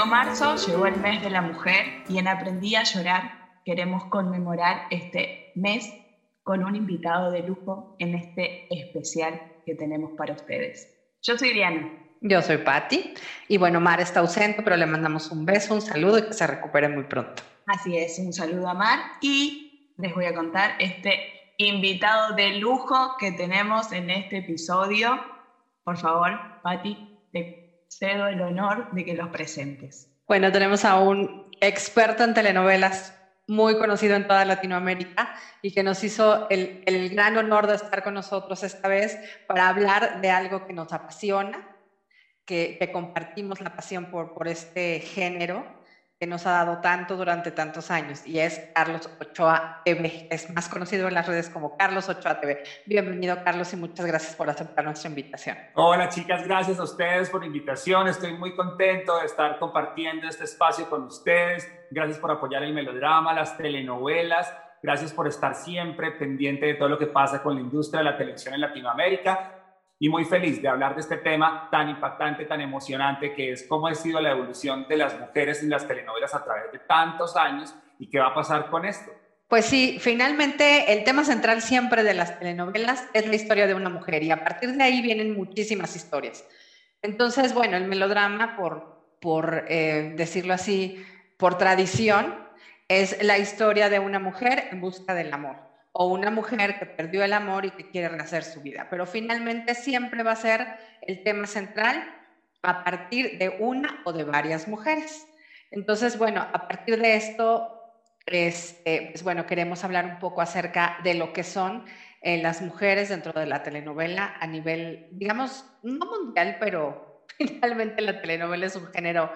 Llegó marzo, llegó el mes de la mujer y en Aprendí a llorar queremos conmemorar este mes con un invitado de lujo en este especial que tenemos para ustedes. Yo soy Diana. Yo soy Patti y bueno, Mar está ausente, pero le mandamos un beso, un saludo y que se recupere muy pronto. Así es, un saludo a Mar y les voy a contar este invitado de lujo que tenemos en este episodio. Por favor, Patti, te cedo el honor de que los presentes. Bueno, tenemos a un experto en telenovelas muy conocido en toda Latinoamérica y que nos hizo el, el, gran honor de estar con nosotros esta vez para hablar de algo que nos apasiona, que, que compartimos la pasión por, por este género que nos ha dado tanto durante tantos años y es Carlos Ochoa TV. Es más conocido en las redes como Carlos Ochoa TV. Bienvenido Carlos y muchas gracias por aceptar nuestra invitación. Hola chicas, gracias a ustedes por la invitación. Estoy muy contento de estar compartiendo este espacio con ustedes. Gracias por apoyar el melodrama, las telenovelas. Gracias por estar siempre pendiente de todo lo que pasa con la industria de la televisión en Latinoamérica y muy feliz de hablar de este tema tan impactante, tan emocionante, que es cómo ha sido la evolución de las mujeres en las telenovelas a través de tantos años y qué va a pasar con esto. Pues sí, finalmente el tema central siempre de las telenovelas es la historia de una mujer y a partir de ahí vienen muchísimas historias. Entonces, bueno, el melodrama, por, por eh, decirlo así, por tradición, es la historia de una mujer en busca del amor o una mujer que perdió el amor y que quiere rehacer su vida. Pero finalmente siempre va a ser el tema central a partir de una o de varias mujeres. Entonces, bueno, a partir de esto, este, pues bueno, queremos hablar un poco acerca de lo que son eh, las mujeres dentro de la telenovela a nivel, digamos, no mundial, pero finalmente la telenovela es un género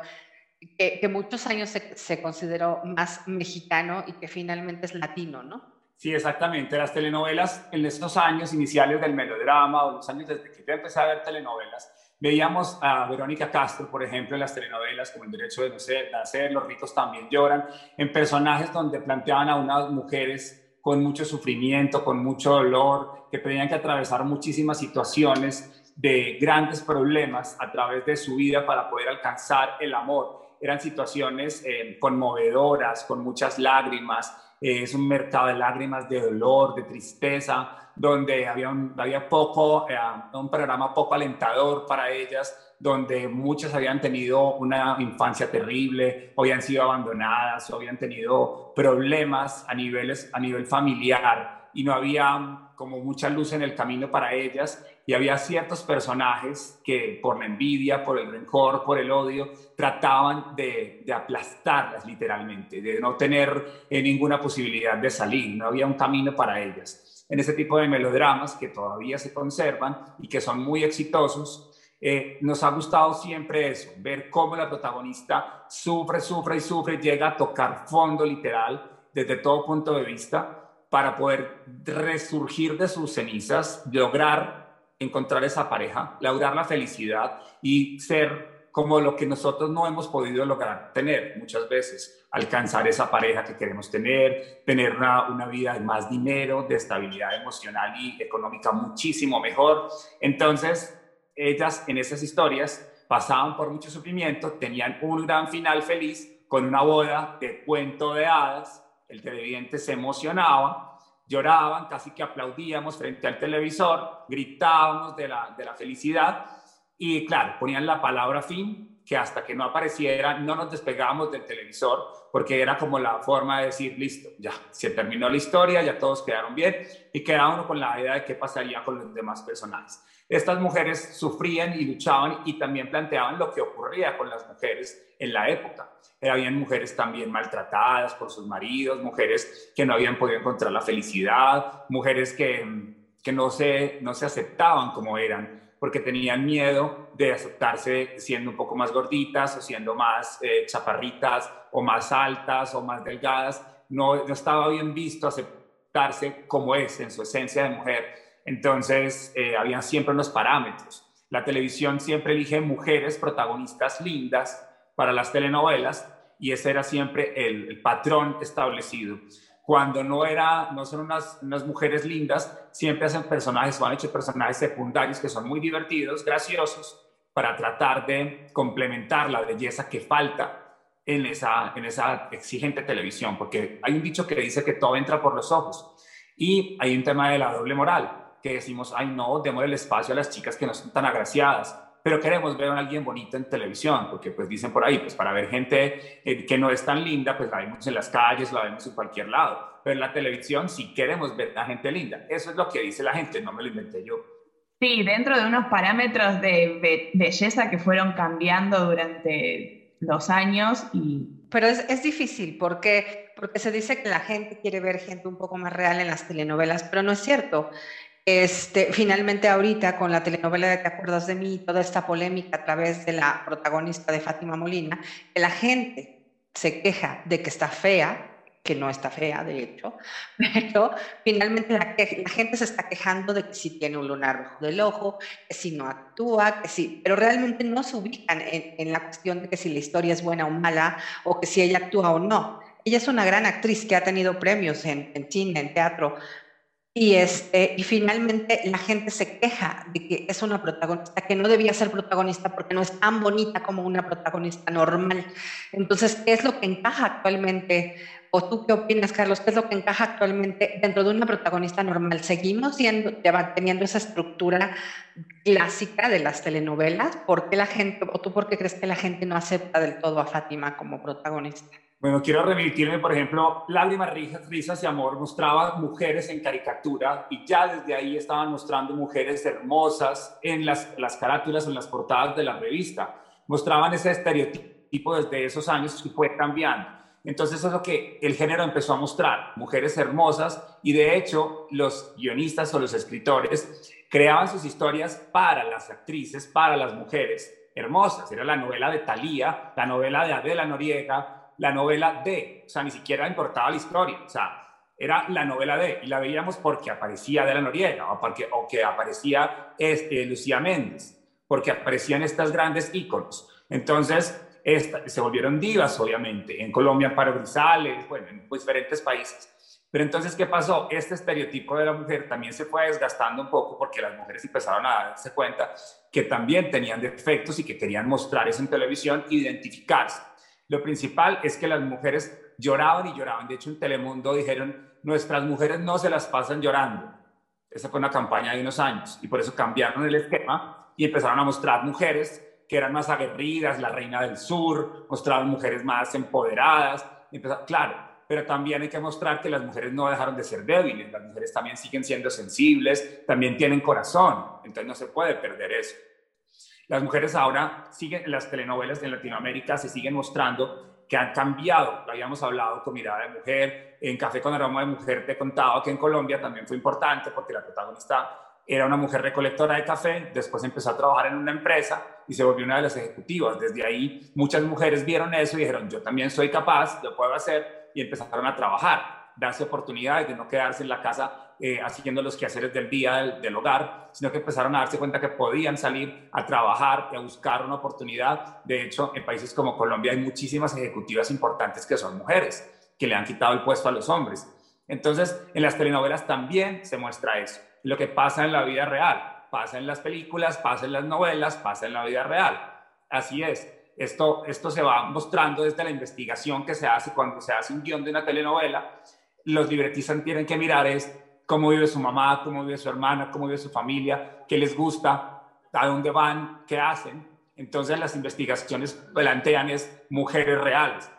que, muchos años se, se consideró más mexicano y que finalmente es latino, ¿no? Sí, exactamente. Las telenovelas en estos años iniciales del melodrama o los años desde que yo empecé a ver telenovelas, veíamos a Verónica Castro, por ejemplo, en las telenovelas como El Derecho de Nacer, Los ricos también lloran, en personajes donde planteaban a unas mujeres con mucho sufrimiento, con mucho dolor, que tenían que atravesar muchísimas situaciones de grandes problemas a través de su vida para poder alcanzar el amor. Eran situaciones eh, conmovedoras, con muchas lágrimas, es un mercado de lágrimas, de dolor, de tristeza, donde había un, había poco, eh, un programa poco alentador para ellas, donde muchas habían tenido una infancia terrible, o habían sido abandonadas, o habían tenido problemas a, niveles, a nivel familiar, y no había como mucha luz en el camino para ellas, y había ciertos personajes que por la envidia, por el rencor, por el odio, trataban de, aplastarlas literalmente, de no tener eh, ninguna posibilidad de salir, no había un camino para ellas. En ese tipo de melodramas que todavía se conservan y que son muy exitosos, eh, nos ha gustado siempre eso, ver cómo la protagonista sufre, sufre y sufre, llega a tocar fondo literal desde todo punto de vista para poder resurgir de sus cenizas, lograr encontrar esa pareja, lograr la felicidad y ser como lo que nosotros no hemos podido lograr tener muchas veces, alcanzar esa pareja que queremos tener, tener una, una vida de más dinero, de estabilidad emocional y económica muchísimo mejor. Entonces, ellas en esas historias pasaban por mucho sufrimiento, tenían un gran final feliz con una boda de cuento de hadas, el televidente se emocionaba lloraban, casi que aplaudíamos frente al televisor, gritábamos de la, de la felicidad. Y claro, ponían la palabra fin, que hasta que no apareciera no nos despegábamos del televisor, porque era como la forma de decir, listo, ya, se terminó la historia, ya todos quedaron bien y quedaba con la idea de qué pasaría con los demás personajes. Estas mujeres sufrían y luchaban y también planteaban lo que ocurría con las mujeres en la época. Habían mujeres también maltratadas por sus maridos, mujeres que no habían podido encontrar la felicidad, mujeres que, que no, se, no se aceptaban como eran porque tenían miedo de aceptarse siendo un poco más gorditas o siendo más eh, chaparritas o más altas o más delgadas. No, no estaba bien visto aceptarse como es en su esencia de mujer entonces, eh, había siempre unos parámetros. La televisión siempre elige mujeres protagonistas lindas para las telenovelas y ese era siempre el, patrón establecido. Cuando no, era, no son unas, unas, mujeres lindas, siempre hacen personajes o han hecho personajes secundarios que son muy divertidos, graciosos, para tratar de complementar la belleza que falta en esa, en esa exigente televisión, porque hay un dicho que dice que todo entra por los ojos y hay un tema de la doble moral, que decimos, ay no, demos el espacio a las chicas que no son tan agraciadas, pero queremos ver a alguien bonito en televisión, porque pues dicen por ahí, pues para ver gente eh, que no es tan linda, pues la vemos en las calles, la vemos en cualquier lado, pero en la televisión sí queremos ver a gente linda, eso es lo que dice la gente, no me lo inventé yo. Sí, dentro de unos parámetros de belleza que fueron cambiando durante los años y... Pero es, es difícil porque, porque se dice que la gente quiere ver gente un poco más real en las telenovelas, pero no es cierto. Este, finalmente ahorita con la telenovela de Te acuerdas de mí, toda esta polémica a través de la protagonista de Fátima Molina, que la gente se queja de que está fea, que no está fea, de hecho, pero finalmente la, gente se está quejando de que si tiene un lunar rojo del ojo, que si no actúa, que sí, pero realmente no se ubican en, la cuestión de que si la historia es buena o mala, o que si ella actúa o no. Ella es una gran actriz que ha tenido premios en, en cine, en teatro, y, este, y finalmente la gente se queja de que es una protagonista que no debía ser protagonista porque no es tan bonita como una protagonista normal. Entonces, ¿qué es lo que encaja actualmente? ¿O tú qué opinas, Carlos? ¿Qué es lo que encaja actualmente dentro de una protagonista normal? ¿Seguimos siendo, teniendo esa estructura clásica de las telenovelas? ¿Por qué la gente, o tú por qué crees que la gente no acepta del todo a Fátima como protagonista? Bueno, quiero remitirme, por ejemplo, Lágrimas, Risas y Amor mostraba mujeres en caricatura y ya desde ahí estaban mostrando mujeres hermosas en las, las carátulas, en las portadas de la revista. Mostraban ese estereotipo desde esos años y fue cambiando. Entonces eso es lo que el género empezó a mostrar, mujeres hermosas y de hecho los guionistas o los escritores creaban sus historias para las actrices, para las mujeres hermosas. Era la novela de Thalía, la novela de Adela Noriega, la novela de, o sea, ni siquiera importaba la historia, o sea, era la novela de, y la veíamos porque aparecía de la Noriega, o, porque, o que aparecía este, Lucía Méndez, porque aparecían estas grandes íconos. Entonces, se volvieron divas, obviamente, en Colombia, para Grisales, bueno, en diferentes países. Pero entonces, ¿qué pasó? Este estereotipo de la mujer también se fue desgastando un poco porque las mujeres empezaron a darse cuenta que también tenían defectos y que querían mostrar eso en televisión, identificarse. Lo principal es que las mujeres lloraban y lloraban. De hecho, en Telemundo dijeron, nuestras mujeres no se las pasan llorando. Esa fue una campaña de unos años y por eso cambiaron el esquema y empezaron a mostrar mujeres que eran más aguerridas, la reina del sur, mostraban mujeres más empoderadas. claro, pero también hay que mostrar que las mujeres no dejaron de ser débiles, las mujeres también siguen siendo sensibles, también tienen corazón, entonces no se puede perder eso. Las mujeres ahora siguen, las telenovelas en Latinoamérica se siguen mostrando que han cambiado. Lo habíamos hablado con Mirada de Mujer, en Café con Aroma de Mujer te contaba que en Colombia también fue importante porque la protagonista era una mujer recolectora de café, después empezó a trabajar en una empresa y se volvió una de las ejecutivas. Desde ahí muchas mujeres vieron eso y dijeron, yo también soy capaz, lo puedo hacer y empezaron a trabajar, darse oportunidades de no quedarse en la casa eh, haciendo los quehaceres del día del, hogar, sino que empezaron a darse cuenta que podían salir a trabajar y a buscar una oportunidad. De hecho, en países como Colombia hay muchísimas ejecutivas importantes que son mujeres, que le han quitado el puesto a los hombres. Entonces, en las telenovelas también se muestra eso. Lo que pasa en la vida real, pasa en las películas, pasa en las novelas, pasa en la vida real. Así es. Esto, esto se va mostrando desde la investigación que se hace cuando se hace un guion de una telenovela. Los libretistas tienen que mirar es cómo vive su mamá, cómo vive su hermana, cómo vive su familia, qué les gusta, a dónde van, qué hacen. Entonces las investigaciones plantean es mujeres reales.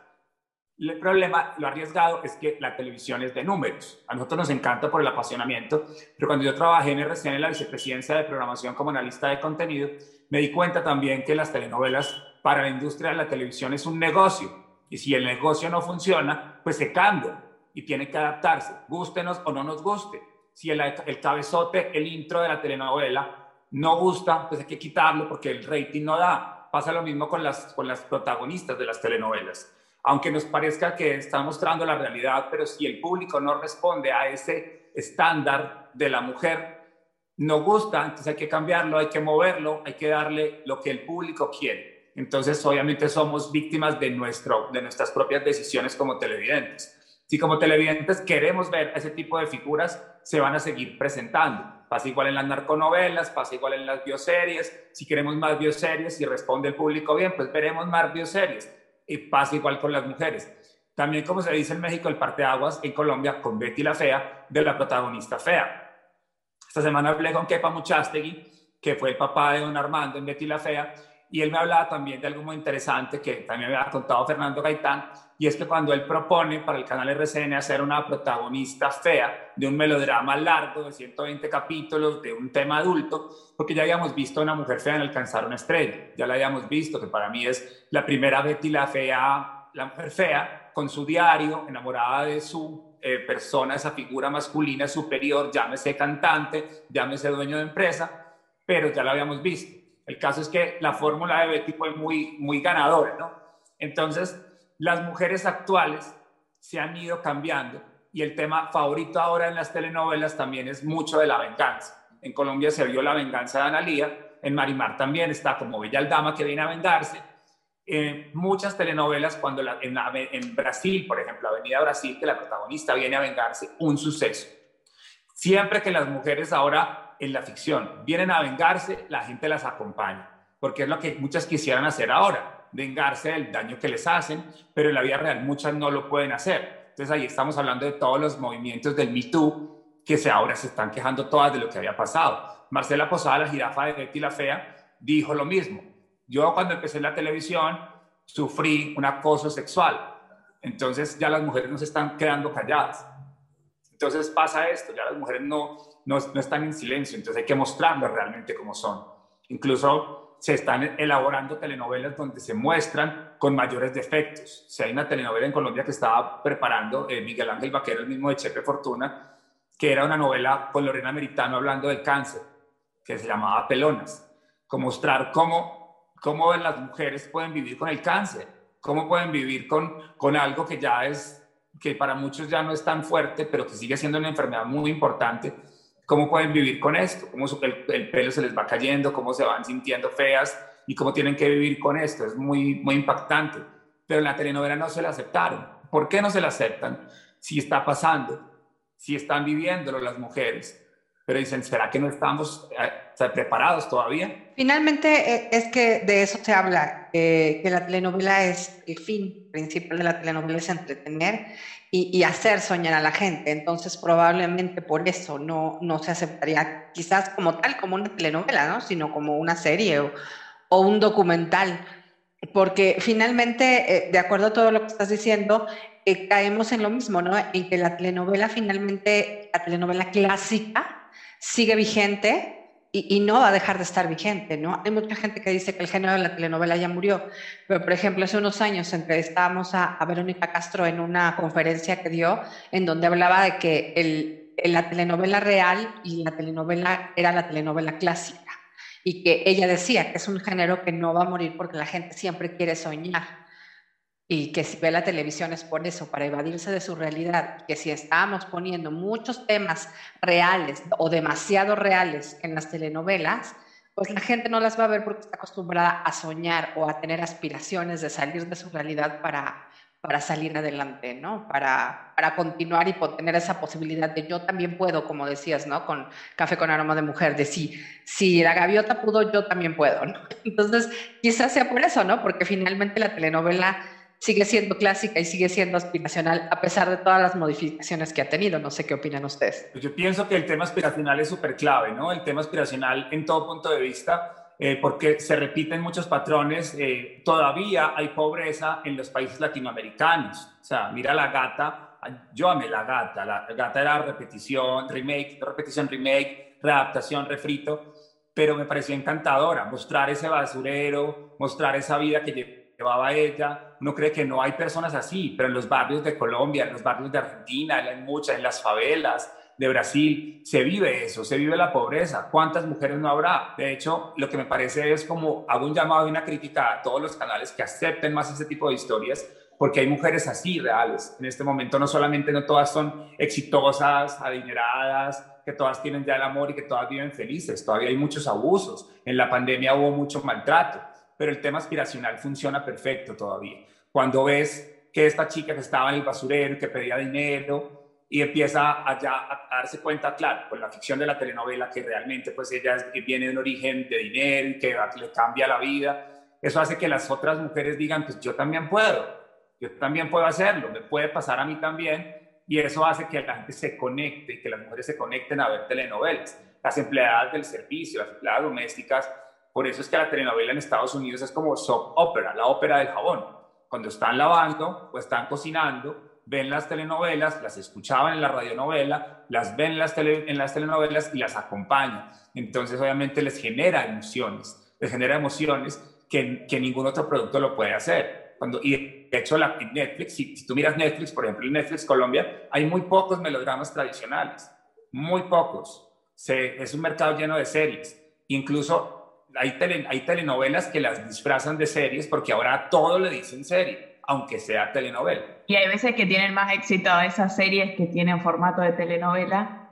El problema, lo arriesgado, es que la televisión es de números. A nosotros nos encanta por el apasionamiento, pero cuando yo trabajé en RCN en la vicepresidencia de programación como analista de contenido, me di cuenta también que las telenovelas para la industria de la televisión es un negocio. Y si el negocio no funciona, pues se cambia y tiene que adaptarse, gústenos o no nos guste. Si el, el cabezote, el intro de la telenovela no gusta, pues hay que quitarlo porque el rating no da. Pasa lo mismo con las, con las protagonistas de las telenovelas. Aunque nos parezca que está mostrando la realidad, pero si el público no responde a ese estándar de la mujer, no gusta, entonces hay que cambiarlo, hay que moverlo, hay que darle lo que el público quiere. Entonces, obviamente somos víctimas de, nuestro, de nuestras propias decisiones como televidentes. Si como televidentes queremos ver ese tipo de figuras, se van a seguir presentando. Pasa igual en las narconovelas, pasa igual en las bioseries. Si queremos más bioseries y responde el público bien, pues veremos más bioseries. Y pasa igual con las mujeres. También, como se dice en México, el parteaguas en Colombia con Betty la Fea, de la protagonista fea. Esta semana hablé con Kepa Muchastegui, que fue el papá de don Armando en Betty la Fea, y él me hablaba también de algo muy interesante que también me había contado Fernando Gaitán, y es que cuando él propone para el canal RCN hacer una protagonista fea de un melodrama largo de 120 capítulos, de un tema adulto, porque ya habíamos visto una mujer fea en Alcanzar una estrella, ya la habíamos visto, que para mí es la primera Betty la Fea, la mujer fea, con su diario, enamorada de su eh, persona, esa figura masculina superior, llámese cantante, llámese dueño de empresa, pero ya la habíamos visto. El caso es que la fórmula de Betty fue muy, muy ganadora, ¿no? Entonces, las mujeres actuales se han ido cambiando y el tema favorito ahora en las telenovelas también es mucho de la venganza. En Colombia se vio la venganza de Analía, en Marimar también está como Bella Dama que viene a vengarse. Eh, muchas telenovelas, cuando en, en Brasil, por ejemplo, Avenida Brasil, que la protagonista viene a vengarse, un suceso. Siempre que las mujeres ahora en la ficción vienen a vengarse, la gente las acompaña, porque es lo que muchas quisieran hacer ahora, vengarse del daño que les hacen, pero en la vida real muchas no lo pueden hacer. Entonces ahí estamos hablando de todos los movimientos del Me Too, que se ahora se están quejando todas de lo que había pasado. Marcela Posada, la jirafa de Betty la Fea, dijo lo mismo. Yo cuando empecé en la televisión sufrí un acoso sexual. Entonces ya las mujeres no se están quedando calladas. Entonces pasa esto, ya las mujeres no, no, están en silencio, entonces hay que mostrarlas realmente como son. Incluso se están elaborando telenovelas donde se muestran con mayores defectos. Si hay una telenovela en Colombia que estaba preparando eh, Miguel Ángel Vaquero, el mismo de Chepe Fortuna, que era una novela con Lorena Meritano hablando del cáncer, que se llamaba Pelonas, con mostrar cómo, cómo las mujeres pueden vivir con el cáncer, cómo pueden vivir con, con algo que ya es, que para muchos ya no es tan fuerte, pero que sigue siendo una enfermedad muy importante cómo pueden vivir con esto, cómo el, el, pelo se les va cayendo, cómo se van sintiendo feas y cómo tienen que vivir con esto. Es muy, muy impactante. Pero en la telenovela no se la aceptaron. ¿Por qué no se la aceptan? Si está pasando, si están viviéndolo las mujeres. Pero dicen, ¿será que no estamos eh, preparados todavía? Finalmente eh, es que de eso se habla, eh, que la telenovela es el fin principal de la telenovela es entretener y, hacer soñar a la gente. Entonces, probablemente por eso no, no se aceptaría quizás como tal, como una telenovela, ¿no? sino como una serie o, o un documental. Porque finalmente, eh, de acuerdo a todo lo que estás diciendo, eh, caemos en lo mismo, ¿no? En que la telenovela finalmente, la telenovela clásica, sigue vigente, y, no va a dejar de estar vigente, ¿no? Hay mucha gente que dice que el género de la telenovela ya murió, pero por ejemplo, hace unos años entrevistábamos a, a Verónica Castro en una conferencia que dio en donde hablaba de que el, la telenovela real y la telenovela era la telenovela clásica y que ella decía que es un género que no va a morir porque la gente siempre quiere soñar y que si ve la televisión es por eso, para evadirse de su realidad, que si estamos poniendo muchos temas reales o demasiado reales en las telenovelas, pues la gente no las va a ver porque está acostumbrada a soñar o a tener aspiraciones de salir de su realidad para, para salir adelante, ¿no? Para, para continuar y tener esa posibilidad de yo también puedo, como decías, ¿no? Con Café con Aroma de Mujer, de si, la gaviota pudo, yo también puedo, ¿no? Entonces, quizás sea por eso, ¿no? Porque finalmente la telenovela sigue siendo clásica y sigue siendo aspiracional a pesar de todas las modificaciones que ha tenido. No sé qué opinan ustedes. Pues yo pienso que el tema aspiracional es súper clave, ¿no? El tema aspiracional en todo punto de vista, eh, porque se repiten muchos patrones. Eh, todavía hay pobreza en los países latinoamericanos. O sea, mira la gata, yo amé la gata. La gata era repetición, remake, repetición, remake, readaptación, refrito, pero me pareció encantadora mostrar ese basurero, mostrar esa vida que llevaba ella, uno cree que no hay personas así, pero en los barrios de Colombia, en los barrios de Argentina, en muchas, en las favelas de Brasil, se vive eso, se vive la pobreza. ¿Cuántas mujeres no habrá? De hecho, lo que me parece es como hago un llamado y una crítica a todos los canales que acepten más ese tipo de historias, porque hay mujeres así reales. En este momento no solamente no todas son exitosas, adineradas, que todas tienen ya el amor y que todas viven felices, todavía hay muchos abusos. En la pandemia hubo mucho maltrato pero el tema aspiracional funciona perfecto todavía. Cuando ves que esta chica que estaba en el basurero, que pedía dinero, y empieza allá a, darse cuenta, claro, con la ficción de la telenovela, que realmente pues ella viene de un origen de dinero y que le cambia la vida. Eso hace que las otras mujeres digan, pues yo también puedo, yo también puedo hacerlo, me puede pasar a mí también. Y eso hace que la gente se conecte y que las mujeres se conecten a ver telenovelas. Las empleadas del servicio, las empleadas domésticas, por eso es que la telenovela en Estados Unidos es como soap opera, la ópera del jabón. Cuando están lavando o están cocinando, ven las telenovelas, las escuchaban en la radionovela, las ven en las, en las telenovelas y las acompañan. Entonces, obviamente, les genera emociones, les genera emociones que, que ningún otro producto lo puede hacer. Cuando, y de hecho, la, Netflix, si, tú miras Netflix, por ejemplo, en Netflix Colombia, hay muy pocos melodramas tradicionales, muy pocos. Se, es un mercado lleno de series. Incluso hay, hay telenovelas que las disfrazan de series porque ahora a todo le dicen serie aunque sea telenovela. Y hay veces que tienen más éxito esas series que tienen formato de telenovela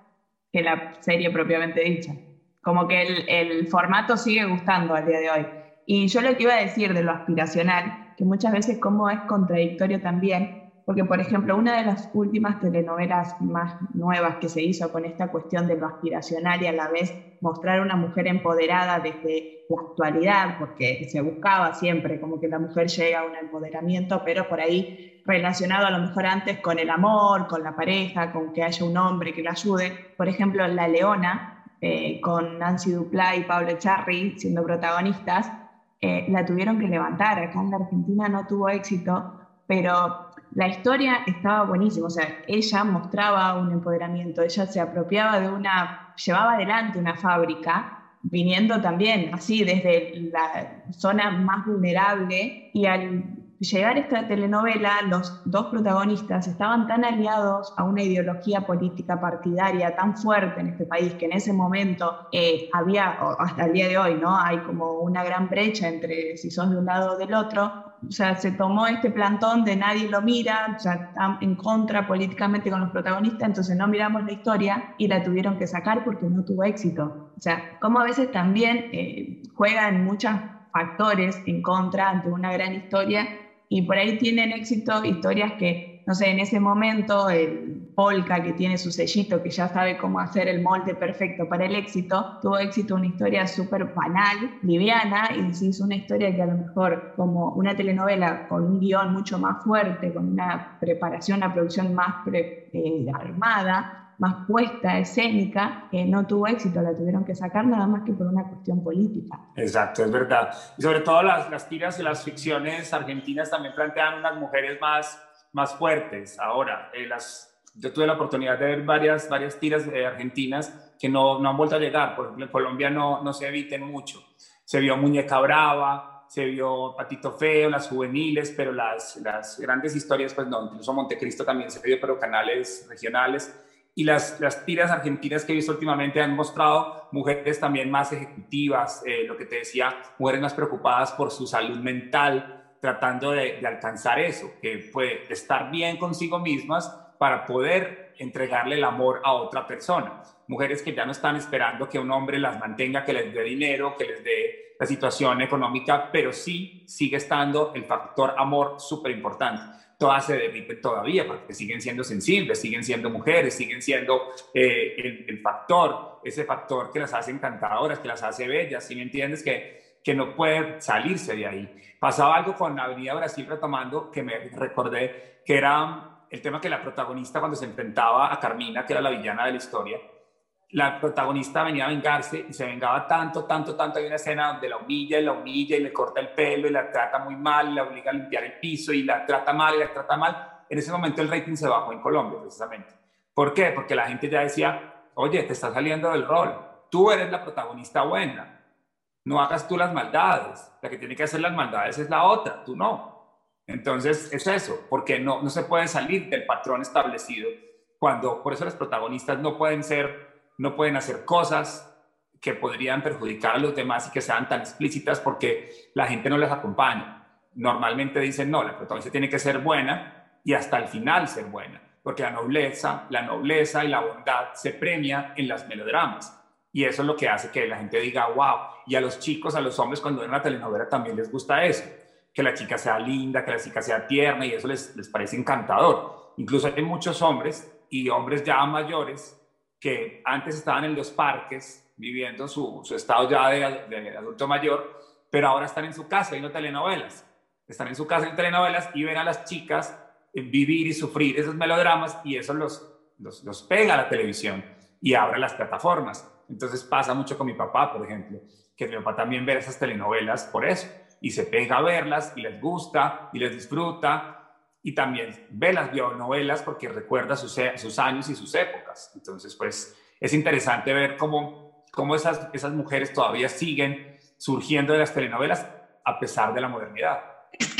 que la serie propiamente dicha. Como que el, el formato sigue gustando al día de hoy. Y yo lo que iba a decir de lo aspiracional, que muchas veces como es contradictorio también, porque, por ejemplo, una de las últimas telenovelas más nuevas que se hizo con esta cuestión de lo aspiracional y a la vez mostrar una mujer empoderada desde la actualidad, porque se buscaba siempre como que la mujer llega a un empoderamiento, pero por ahí relacionado a lo mejor antes con el amor, con la pareja, con que haya un hombre que la ayude. Por ejemplo, La Leona, eh, con Nancy Duplá y Pablo Charri siendo protagonistas, eh, la tuvieron que levantar. Acá en la Argentina no tuvo éxito, pero la historia estaba buenísima, o sea, ella mostraba un empoderamiento, ella se apropiaba de una, llevaba adelante una fábrica, viniendo también así desde la zona más vulnerable y al llegar esta telenovela, los dos protagonistas estaban tan aliados a una ideología política partidaria tan fuerte en este país que en ese momento eh, había, hasta el día de hoy, ¿no? Hay como una gran brecha entre si son de un lado o del otro, o sea, se tomó este plantón de nadie lo mira, o sea, está en contra políticamente con los protagonistas, entonces no miramos la historia y la tuvieron que sacar porque no tuvo éxito. O sea, como a veces también eh, juegan muchos factores en contra ante una gran historia y por ahí tienen éxito historias que no sé, en ese momento el Polka, que tiene su sellito, que ya sabe cómo hacer el molde perfecto para el éxito, tuvo éxito una historia súper banal, liviana, y se hizo una historia que a lo mejor como una telenovela con un guion mucho más fuerte, con una preparación, una producción más eh, armada, más puesta, escénica, que no tuvo éxito, la tuvieron que sacar nada más que por una cuestión política. Exacto, es verdad. Y sobre todo las, las tiras y las ficciones argentinas también plantean unas mujeres más más fuertes. Ahora, eh, las, yo tuve la oportunidad de ver varias, varias tiras de argentinas que no, no han vuelto a llegar. Por ejemplo, en Colombia no, no se eviten mucho. Se vio Muñeca Brava, se vio Patito Feo, las juveniles, pero las, las grandes historias, pues no, incluso Montecristo también se vio, pero canales regionales. Y las, las tiras argentinas que he visto últimamente han mostrado mujeres también más ejecutivas, eh, lo que te decía, mujeres más preocupadas por su salud mental, tratando de, alcanzar eso, que puede estar bien consigo mismas para poder entregarle el amor a otra persona. Mujeres que ya no están esperando que un hombre las mantenga, que les dé dinero, que les dé la situación económica, pero sí sigue estando el factor amor súper importante. Todas se derriten todavía porque siguen siendo sensibles, siguen siendo mujeres, siguen siendo eh, el, factor, ese factor que las hace encantadoras, que las hace bellas, ¿sí me entiendes? Que que no puede salirse de ahí. Pasaba algo con Avenida Brasil retomando que me recordé que era el tema que la protagonista cuando se enfrentaba a Carmina, que era la villana de la historia, la protagonista venía a vengarse y se vengaba tanto, tanto, tanto. Hay una escena donde la humilla y la humilla y le corta el pelo y la trata muy mal la obliga a limpiar el piso y la trata mal y la trata mal. En ese momento el rating se bajó en Colombia, precisamente. ¿Por qué? Porque la gente ya decía, oye, te está saliendo del rol. Tú eres la protagonista buena no hagas tú las maldades, la que tiene que hacer las maldades es la otra, tú no. Entonces es eso, porque no, no se puede salir del patrón establecido cuando, por eso los protagonistas no pueden ser, no pueden hacer cosas que podrían perjudicar a los demás y que sean tan explícitas porque la gente no les acompaña. Normalmente dicen, no, la protagonista tiene que ser buena y hasta el final ser buena, porque la nobleza, la nobleza y la bondad se premia en las melodramas y eso es lo que hace que la gente diga, wow. Y a los chicos, a los hombres, cuando ven una telenovela también les gusta eso. que la chica sea linda, que la chica sea tierna y eso les, les parece encantador. Incluso hay muchos hombres y hombres ya mayores que antes estaban en los parques viviendo su, su estado ya de, adulto mayor, pero ahora están en su casa viendo telenovelas. Están en su casa en telenovelas y ven a las chicas vivir y sufrir esos melodramas y eso los, los, los pega a la televisión y abre las plataformas. Entonces pasa mucho con mi papá, por ejemplo, que mi papá también ve esas telenovelas por eso y se pega a verlas y les gusta y les disfruta y también ve las bionovelas porque recuerda sus, sus años y sus épocas. Entonces, pues es interesante ver cómo, cómo esas, esas mujeres todavía siguen surgiendo de las telenovelas a pesar de la modernidad.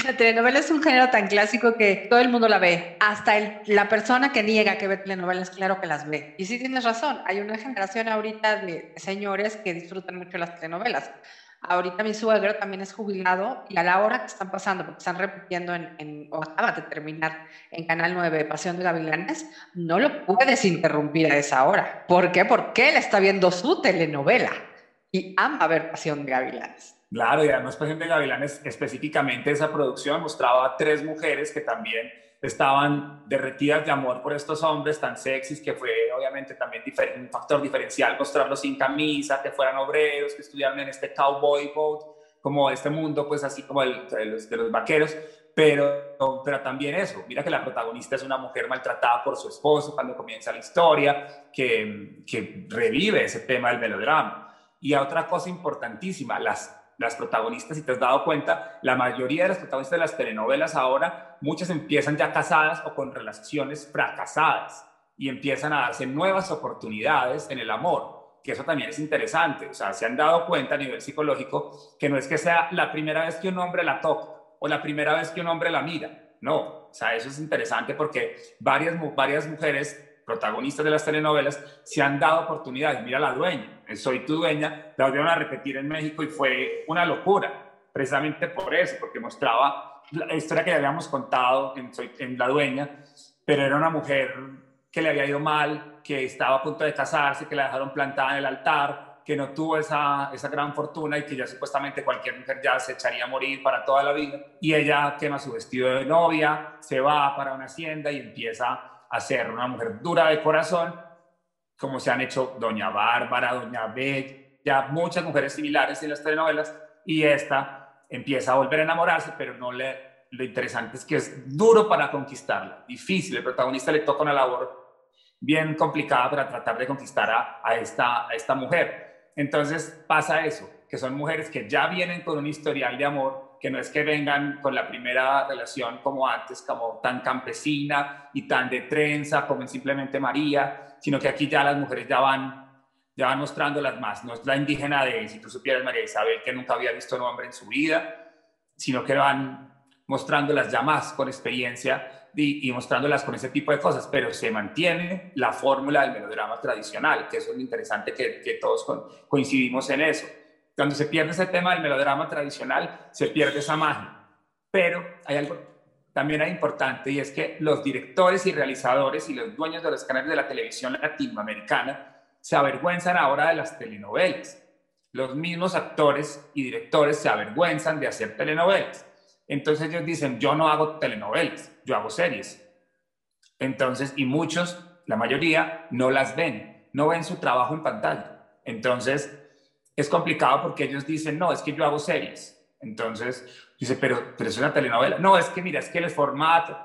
La telenovela es un género tan clásico que todo el mundo la ve. Hasta la persona que niega que ve telenovelas, claro que las ve. Y sí tienes razón, hay una generación ahorita de señores que disfrutan mucho las telenovelas. Ahorita mi suegro también es jubilado y a la hora que están pasando, porque están repitiendo en, o acaba de terminar en Canal 9, Pasión de Gavilanes, no lo puedes interrumpir a esa hora. ¿Por qué? Porque él está viendo su telenovela y ama ver Pasión de Gavilanes. Claro, y además Pasión de Gavilanes, específicamente esa producción mostraba a tres mujeres que también estaban derretidas de amor por estos hombres tan sexys, que fue obviamente también un factor diferencial mostrarlos sin camisa, que fueran obreros, que estudiaran en este cowboy boat, como este mundo, pues así como el, de, los, de los vaqueros, pero, pero también eso, mira que la protagonista es una mujer maltratada por su esposo cuando comienza la historia, que, que revive ese tema del melodrama. Y otra cosa importantísima, las las protagonistas, si te has dado cuenta, la mayoría de las protagonistas de las telenovelas ahora, muchas empiezan ya casadas o con relaciones fracasadas y empiezan a darse nuevas oportunidades en el amor, que eso también es interesante. O sea, se han dado cuenta a nivel psicológico que no es que sea la primera vez que un hombre la toca o la primera vez que un hombre la mira. No, o sea, eso es interesante porque varias, varias mujeres protagonistas de las telenovelas, se han dado oportunidades. Mira la dueña, Soy tu dueña, la volvieron a repetir en México y fue una locura, precisamente por eso, porque mostraba la historia que ya habíamos contado en, Soy, en La Dueña, pero era una mujer que le había ido mal, que estaba a punto de casarse, que la dejaron plantada en el altar, que no tuvo esa, esa gran fortuna y que ya supuestamente cualquier mujer ya se echaría a morir para toda la vida. Y ella quema su vestido de novia, se va para una hacienda y empieza a ser una mujer dura de corazón, como se han hecho Doña Bárbara, Doña Bella, muchas mujeres similares en las telenovelas, y esta empieza a volver a enamorarse, pero no le... Lo interesante es que es duro para conquistarla, difícil. El protagonista le toca una labor bien complicada para tratar de conquistar a, a esta, a esta mujer. Entonces pasa eso, que son mujeres que ya vienen con un historial de amor que no es que vengan con la primera relación como antes, como tan campesina y tan de trenza como en simplemente María, sino que aquí ya las mujeres ya van, ya van mostrándolas más. No es la indígena de, si tú supieras, María Isabel, que nunca había visto un hombre en su vida, sino que van mostrándolas ya más con experiencia y, mostrándolas con ese tipo de cosas, pero se mantiene la fórmula del melodrama tradicional, que es lo interesante que, que todos coincidimos en eso. Cuando se pierde ese tema del melodrama tradicional, se pierde esa magia. Pero hay algo también importante y es que los directores y realizadores y los dueños de los canales de la televisión latinoamericana se avergüenzan ahora de las telenovelas. Los mismos actores y directores se avergüenzan de hacer telenovelas. Entonces ellos dicen, yo no hago telenovelas, yo hago series. Entonces, y muchos, la mayoría, no las ven, no ven su trabajo en pantalla. Entonces, es complicado porque ellos dicen, no, es que yo hago series. Entonces, dice, pero, pero es una telenovela. No, es que mira, es que el formato,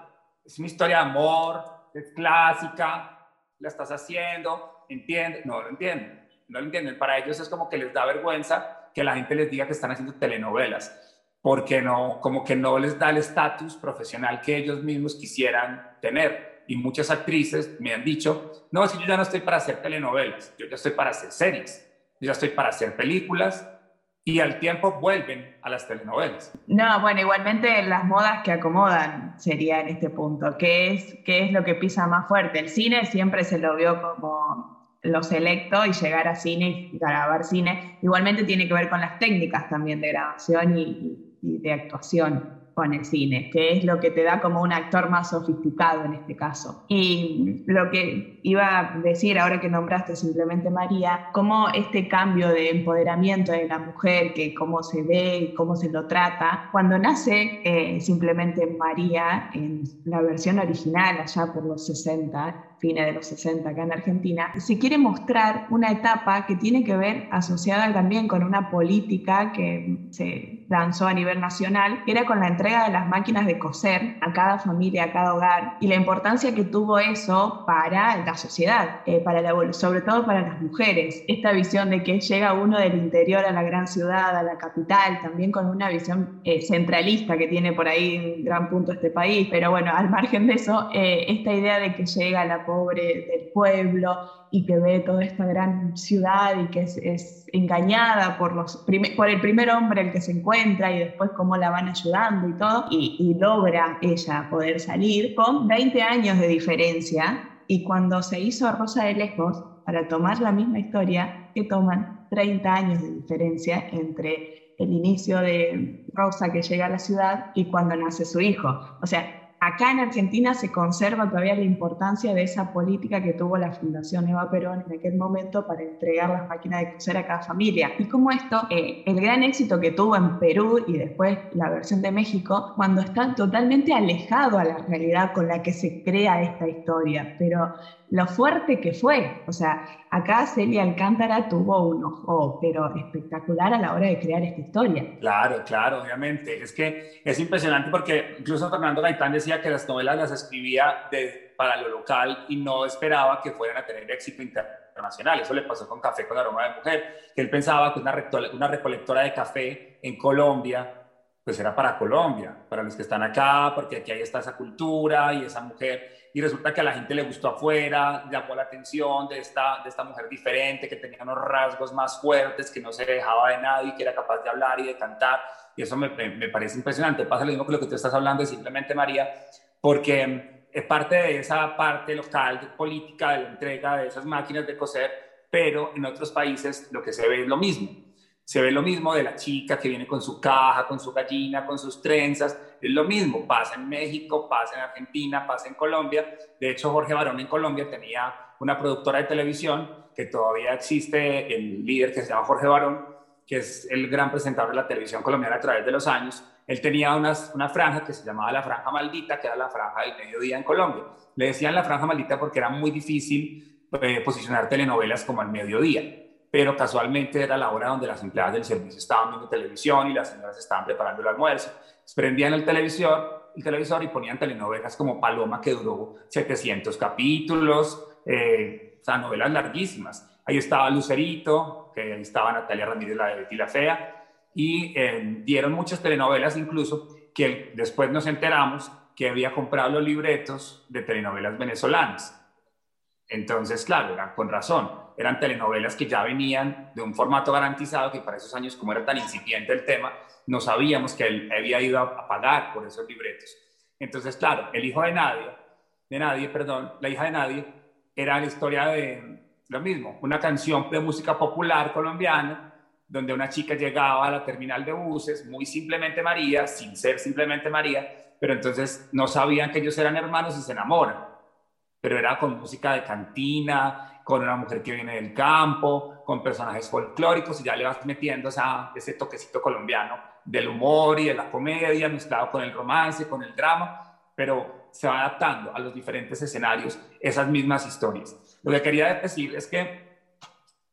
es una historia de amor, es clásica, la estás haciendo, ¿entiendes? No lo entienden, no lo entienden. Para ellos es como que les da vergüenza que la gente les diga que están haciendo telenovelas, porque no, como que no les da el estatus profesional que ellos mismos quisieran tener. Y muchas actrices me han dicho, no, si yo ya no estoy para hacer telenovelas, yo ya estoy para hacer series ya estoy para hacer películas y al tiempo vuelven a las telenovelas. No, bueno, igualmente las modas que acomodan sería en este punto. ¿Qué es, qué es lo que pisa más fuerte? El cine siempre se lo vio como lo selecto y llegar a cine y grabar cine. Igualmente tiene que ver con las técnicas también de grabación y, y de actuación con el cine, que es lo que te da como un actor más sofisticado en este caso. Y lo que iba a decir ahora que nombraste simplemente María, cómo este cambio de empoderamiento de la mujer, que cómo se ve, cómo se lo trata, cuando nace eh, simplemente María en la versión original allá por los 60, fines de los 60 acá en Argentina, se quiere mostrar una etapa que tiene que ver asociada también con una política que se lanzó a nivel nacional, que era con la entrega de las máquinas de coser a cada familia, a cada hogar, y la importancia que tuvo eso para la sociedad, eh, para la, sobre todo para las mujeres. Esta visión de que llega uno del interior a la gran ciudad, a la capital, también con una visión eh, centralista que tiene por ahí un gran punto este país, pero bueno, al margen de eso, eh, esta idea de que llega la pobre del pueblo y que ve toda esta gran ciudad y que es, engañada por, el primer hombre el que se encuentra y después cómo la van ayudando y todo, y, y logra ella poder salir con 20 años de diferencia y cuando se hizo Rosa de Lejos, para tomar la misma historia, que toman 30 años de diferencia entre el inicio de Rosa que llega a la ciudad y cuando nace su hijo. O sea, acá en Argentina se conserva todavía la importancia de esa política que tuvo la Fundación Eva Perón en aquel momento para entregar las máquinas de coser a cada familia. Y como esto, eh, el gran éxito que tuvo en Perú y después la versión de México, cuando está totalmente alejado a la realidad con la que se crea esta historia. Pero lo fuerte que fue. O sea, acá Celia Alcántara tuvo un ojo, pero espectacular a la hora de crear esta historia. Claro, claro, obviamente. Es que es impresionante porque incluso Fernando Gaitán decía que las novelas las escribía para lo local y no esperaba que fueran a tener éxito internacional. Eso le pasó con Café con Aroma de Mujer, que él pensaba que una, recolectora de café en Colombia pues era para Colombia, para los que están acá, porque aquí hay está esa cultura y esa mujer y resulta que a la gente le gustó afuera, llamó la atención de esta, de esta mujer diferente, que tenía unos rasgos más fuertes, que no se dejaba de nadie, que era capaz de hablar y de cantar, y eso me, me parece impresionante. Pasa lo mismo que lo que tú estás hablando, simplemente María, porque es parte de esa parte local, política, de la entrega de esas máquinas de coser, pero en otros países lo que se ve es lo mismo se ve lo mismo de la chica que viene con su caja, con su gallina, con sus trenzas. Es lo mismo, pasa en México, pasa en Argentina, pasa en Colombia. De hecho, Jorge Barón en Colombia tenía una productora de televisión que todavía existe, el líder que se llama Jorge Barón, que es el gran presentador de la televisión colombiana a través de los años. Él tenía una, franja que se llamaba la franja maldita, que era la franja del mediodía en Colombia. Le decían la franja maldita porque era muy difícil eh, posicionar telenovelas como al mediodía pero casualmente era la hora donde las empleadas del servicio estaban viendo televisión y las señoras estaban preparando el almuerzo. Prendían el televisor, el televisor y ponían telenovelas como Paloma, que duró 700 capítulos, eh, o sea, novelas larguísimas. Ahí estaba Lucerito, que ahí estaba Natalia Ramírez, la de Betty la Fea, y eh, dieron muchas telenovelas incluso que después nos enteramos que había comprado los libretos de telenovelas venezolanas. Entonces, claro, era con razón eran telenovelas que ya venían de un formato garantizado, que para esos años, como era tan incipiente el tema, no sabíamos que él había ido a pagar por esos libretos. Entonces, claro, el hijo de nadie, de nadie, perdón, la hija de nadie, era la historia de lo mismo, una canción de música popular colombiana, donde una chica llegaba a la terminal de buses, muy simplemente María, sin ser simplemente María, pero entonces no sabían que ellos eran hermanos y se enamoran. Pero era con música de cantina, con una mujer que viene del campo, con personajes folclóricos y ya le vas metiendo esa, ese toquecito colombiano del humor y de la comedia mezclado con el romance, con el drama, pero se va adaptando a los diferentes escenarios esas mismas historias. Lo que quería decir es que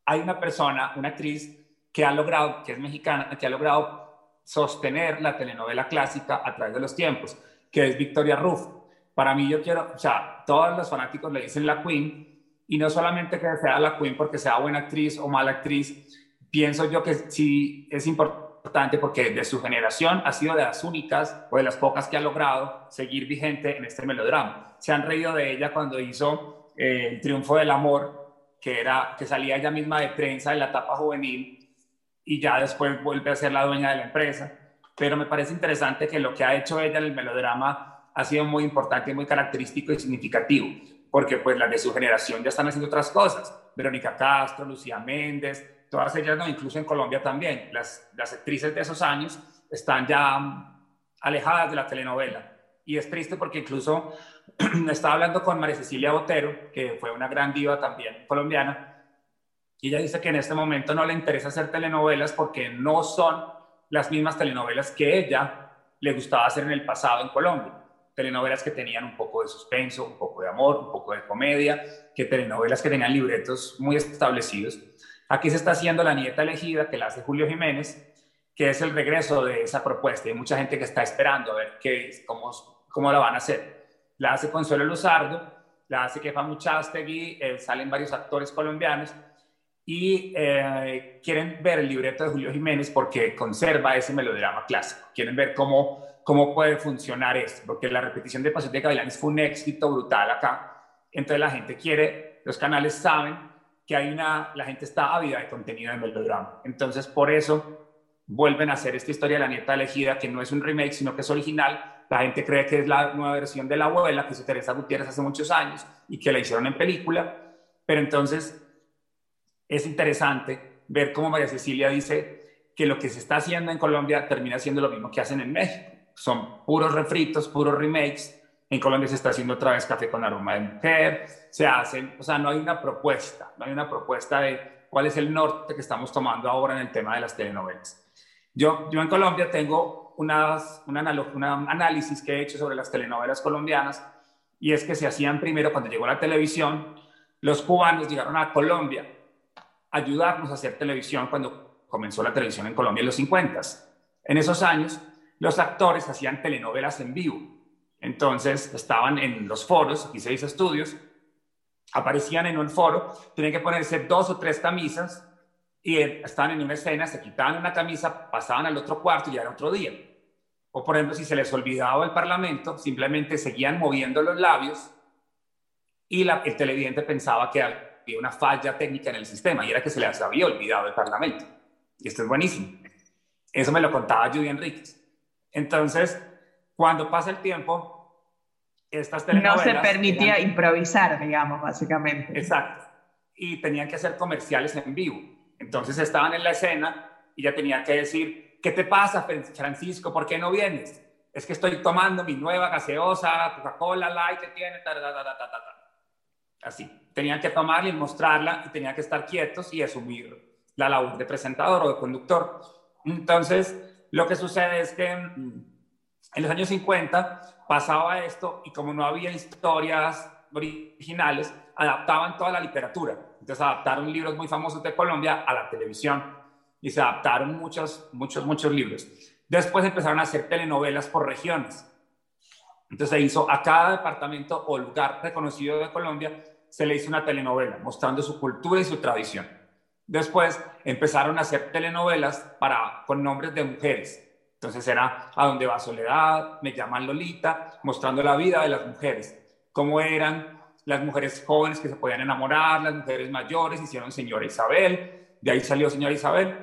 hay una persona, una actriz que ha logrado, que es mexicana, que ha logrado sostener la telenovela clásica a través de los tiempos, que es Victoria Ruff. Para mí yo quiero, o sea, todos los fanáticos le dicen la Queen, y no solamente que sea la Queen porque sea buena actriz o mala actriz, pienso yo que sí es importante porque de su generación ha sido de las únicas o de las pocas que ha logrado seguir vigente en este melodrama. Se han reído de ella cuando hizo eh, El Triunfo del Amor, que, era, que salía ella misma de prensa en la etapa juvenil y ya después vuelve a ser la dueña de la empresa. Pero me parece interesante que lo que ha hecho ella en el melodrama ha sido muy importante, muy característico y significativo porque pues las de su generación ya están haciendo otras cosas. Verónica Castro, Lucía Méndez, todas ellas, no, incluso en Colombia también. Las, las actrices de esos años están ya alejadas de la telenovela. Y es triste porque incluso estaba hablando con María Cecilia Botero, que fue una gran diva también colombiana, y ella dice que en este momento no le interesa hacer telenovelas porque no son las mismas telenovelas que ella le gustaba hacer en el pasado en Colombia. Telenovelas que tenían un poco de suspenso, un poco de amor, un poco de comedia, que telenovelas que tenían libretos muy establecidos. Aquí se está haciendo La Nieta Elegida, que la hace Julio Jiménez, que es el regreso de esa propuesta. Hay mucha gente que está esperando a ver qué, cómo, cómo la van a hacer. La hace Consuelo Luzardo, la hace Kefa Muchastegui, eh, salen varios actores colombianos y eh, quieren ver el libreto de Julio Jiménez porque conserva ese melodrama clásico. Quieren ver cómo, cómo puede funcionar esto, porque la repetición de Pasión de Gavilanes fue un éxito brutal acá. Entonces la gente quiere, los canales saben que hay una, la gente está ávida de contenido de melodrama. Entonces por eso vuelven a hacer esta historia de la nieta elegida, que no es un remake, sino que es original. La gente cree que es la nueva versión de la abuela, que hizo Teresa Gutiérrez hace muchos años y que la hicieron en película. Pero entonces es interesante ver cómo María Cecilia dice que lo que se está haciendo en Colombia termina siendo lo mismo que hacen en México. Son puros refritos, puros remakes. En Colombia se está haciendo otra vez café con aroma de mujer. Se hacen, o sea, no hay una propuesta, no hay una propuesta de cuál es el norte que estamos tomando ahora en el tema de las telenovelas. Yo, yo en Colombia tengo unas, un análisis que he hecho sobre las telenovelas colombianas y es que se hacían primero cuando llegó la televisión, los cubanos llegaron a Colombia ayudarnos a hacer televisión cuando comenzó la televisión en Colombia en los 50. En esos años, los actores hacían telenovelas en vivo. Entonces, estaban en los foros, aquí se dice estudios, aparecían en un foro, tenían que ponerse dos o tres camisas y estaban en una escena, se quitaban una camisa, pasaban al otro cuarto y era otro día. O por ejemplo, si se les olvidaba el parlamento, simplemente seguían moviendo los labios y el televidente pensaba que había una falla técnica en el sistema y era que se les había olvidado el Parlamento. Y esto es buenísimo. Eso me lo contaba Judy Enríquez. Entonces, cuando pasa el tiempo, estas telenovelas... No se permitía improvisar, digamos, básicamente. Exacto. Y tenían que hacer comerciales en vivo. Entonces estaban en la escena y ya tenía que decir, ¿qué te pasa, Francisco? ¿Por qué no vienes? Es que estoy tomando mi nueva gaseosa, Coca-Cola Light que tiene, ta, ta, ta, así tenían que tomarla y mostrarla y tenían que estar quietos y asumir la labor de presentador o de conductor. Entonces, lo que sucede es que mm, en los años 50 pasaba esto y como no había historias originales, adaptaban toda la literatura. Entonces adaptaron libros muy famosos de Colombia a la televisión y se adaptaron muchos, muchos, muchos libros. Después empezaron a hacer telenovelas por regiones. Entonces se hizo a cada departamento o lugar reconocido de Colombia se le hizo una telenovela mostrando su cultura y su tradición. Después empezaron a hacer telenovelas para, con nombres de mujeres. Entonces era A dónde va Soledad, Me llaman Lolita, mostrando la vida de las mujeres, cómo eran las mujeres jóvenes que se podían enamorar, las mujeres mayores, hicieron Señora Isabel, de ahí salió Señora Isabel.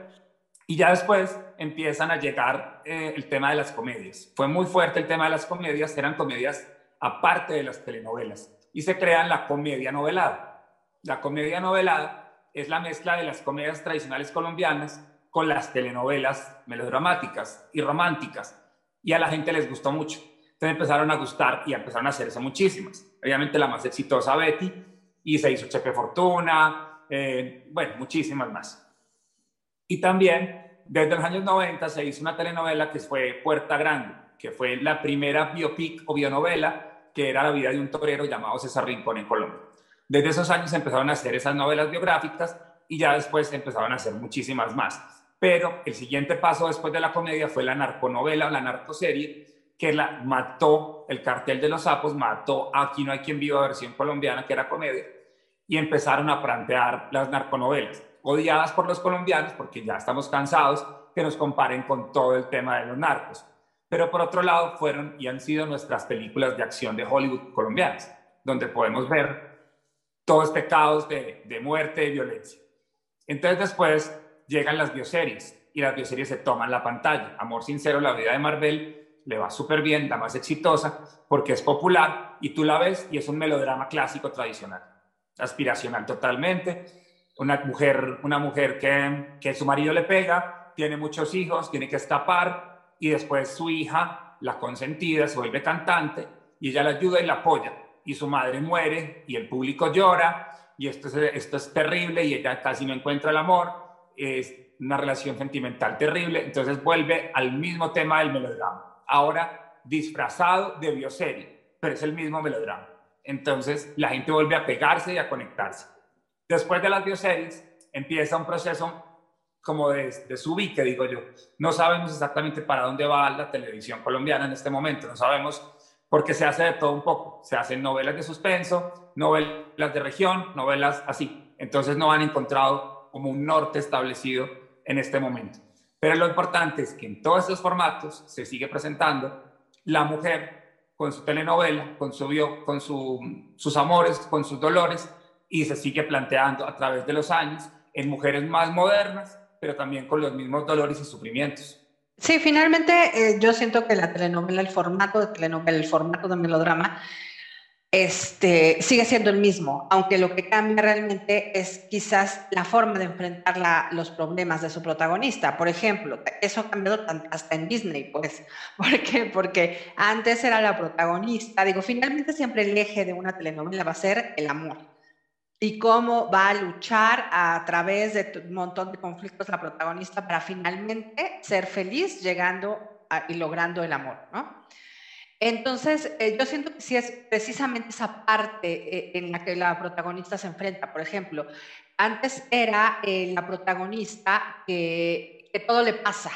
Y ya después empiezan a llegar eh, el tema de las comedias. Fue muy fuerte el tema de las comedias, eran comedias aparte de las telenovelas y se crean la comedia novelada. La comedia novelada es la mezcla de las comedias tradicionales colombianas con las telenovelas melodramáticas y románticas. Y a la gente les gustó mucho. Entonces empezaron a gustar y empezaron a hacerse muchísimas. Obviamente la más exitosa, Betty, y se hizo Chepe Fortuna, eh, bueno, muchísimas más. Y también, desde los años 90, se hizo una telenovela que fue Puerta Grande, que fue la primera biopic o bionovela que era la vida de un torero llamado César Rincón en Colombia. Desde esos años empezaron a hacer esas novelas biográficas y ya después empezaron a hacer muchísimas más. Pero el siguiente paso después de la comedia fue la narconovela o la narcoserie, que la mató el cartel de los sapos, mató Aquí no hay quien viva versión colombiana, que era comedia, y empezaron a plantear las narconovelas, odiadas por los colombianos, porque ya estamos cansados que nos comparen con todo el tema de los narcos pero por otro lado fueron y han sido nuestras películas de acción de Hollywood colombianas, donde podemos ver todo este caos de, de muerte y violencia. Entonces después llegan las bioseries y las bioseries se toman la pantalla. Amor Sincero, la vida de Marvel, le va súper bien, la más exitosa, porque es popular y tú la ves y es un melodrama clásico tradicional, aspiracional totalmente. Una mujer, una mujer que, que su marido le pega, tiene muchos hijos, tiene que escapar, y después su hija la consentida, se vuelve cantante y ella la ayuda y la apoya. Y su madre muere y el público llora y esto es, esto es terrible y ella casi no encuentra el amor. Es una relación sentimental terrible. Entonces vuelve al mismo tema del melodrama. Ahora disfrazado de bioserie, pero es el mismo melodrama. Entonces la gente vuelve a pegarse y a conectarse. Después de las bioseries empieza un proceso como de, de que digo yo. No sabemos exactamente para dónde va la televisión colombiana en este momento, no sabemos porque se hace de todo un poco. Se hacen novelas de suspenso, novelas de región, novelas así. Entonces no han encontrado como un norte establecido en este momento. Pero lo importante es que en todos estos formatos se sigue presentando la mujer con su telenovela, con, su, con su, sus amores, con sus dolores, y se sigue planteando a través de los años en mujeres más modernas, pero también con los mismos dolores y sufrimientos. Sí, finalmente eh, yo siento que la telenovela, el formato de telenovela, el formato de melodrama, este, sigue siendo el mismo, aunque lo que cambia realmente es quizás la forma de enfrentar los problemas de su protagonista. Por ejemplo, eso ha cambiado hasta en Disney, pues. ¿Por qué? Porque antes era la protagonista. Digo, finalmente siempre el eje de una telenovela va a ser el amor y cómo va a luchar a través de un montón de conflictos la protagonista para finalmente ser feliz llegando y logrando el amor, ¿no? Entonces, eh, yo siento que sí es precisamente esa parte eh, en la que la protagonista se enfrenta. Por ejemplo, antes era eh, la protagonista que, que, todo le pasa,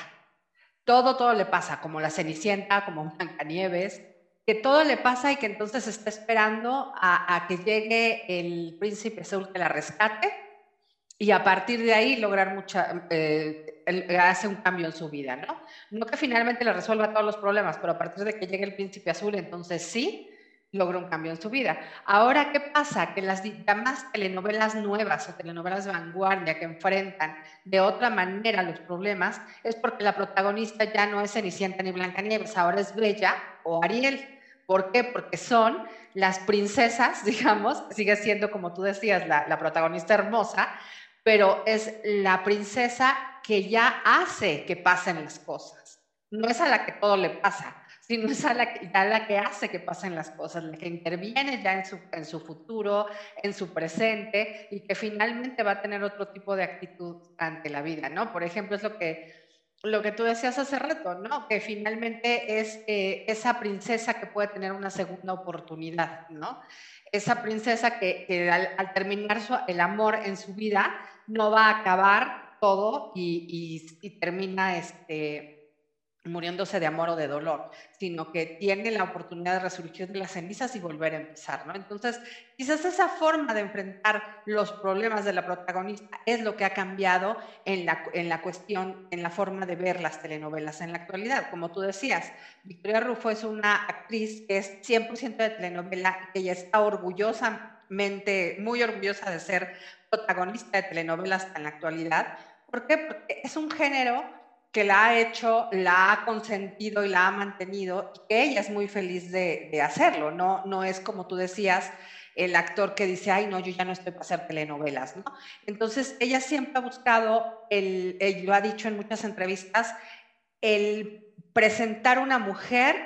todo, todo le pasa, como la Cenicienta, como Blancanieves, que todo le pasa y que entonces está esperando a, que llegue el príncipe azul que la rescate y a partir de ahí lograr mucha, eh, hace un cambio en su vida, ¿no? No que finalmente le resuelva todos los problemas, pero a partir de que llegue el príncipe azul, entonces sí logra un cambio en su vida. Ahora, ¿qué pasa? Que las demás telenovelas nuevas o telenovelas vanguardia que enfrentan de otra manera los problemas es porque la protagonista ya no es Cenicienta ni Blancanieves, ahora es Bella o Ariel. ¿Por qué? Porque son las princesas, digamos, sigue siendo, como tú decías, la, protagonista hermosa, pero es la princesa que ya hace que pasen las cosas. No es a la que todo le pasa, sino es a la que, la que hace que pasen las cosas, la que interviene ya en su, en su futuro, en su presente y que finalmente va a tener otro tipo de actitud ante la vida, ¿no? Por ejemplo, es lo que lo que tú decías hace rato, ¿no? Que finalmente es eh, esa princesa que puede tener una segunda oportunidad, ¿no? Esa princesa que, al, terminar el amor en su vida no va a acabar todo y termina este, muriéndose de amor o de dolor, sino que tiene la oportunidad de resurgir de las cenizas y volver a empezar, ¿no? Entonces, quizás esa forma de enfrentar los problemas de la protagonista es lo que ha cambiado en la, en la cuestión, en la forma de ver las telenovelas en la actualidad. Como tú decías, Victoria Rufo es una actriz que es 100% de telenovela, que ella está orgullosamente, muy orgullosa de ser protagonista de telenovelas en la actualidad. ¿Por qué? Porque es un género que la ha hecho, la ha consentido y la ha mantenido y que ella es muy feliz de, hacerlo, ¿no? No es como tú decías, el actor que dice, ay, no, yo ya no estoy para hacer telenovelas, ¿no? Entonces, ella siempre ha buscado, el, lo ha dicho en muchas entrevistas, el presentar una mujer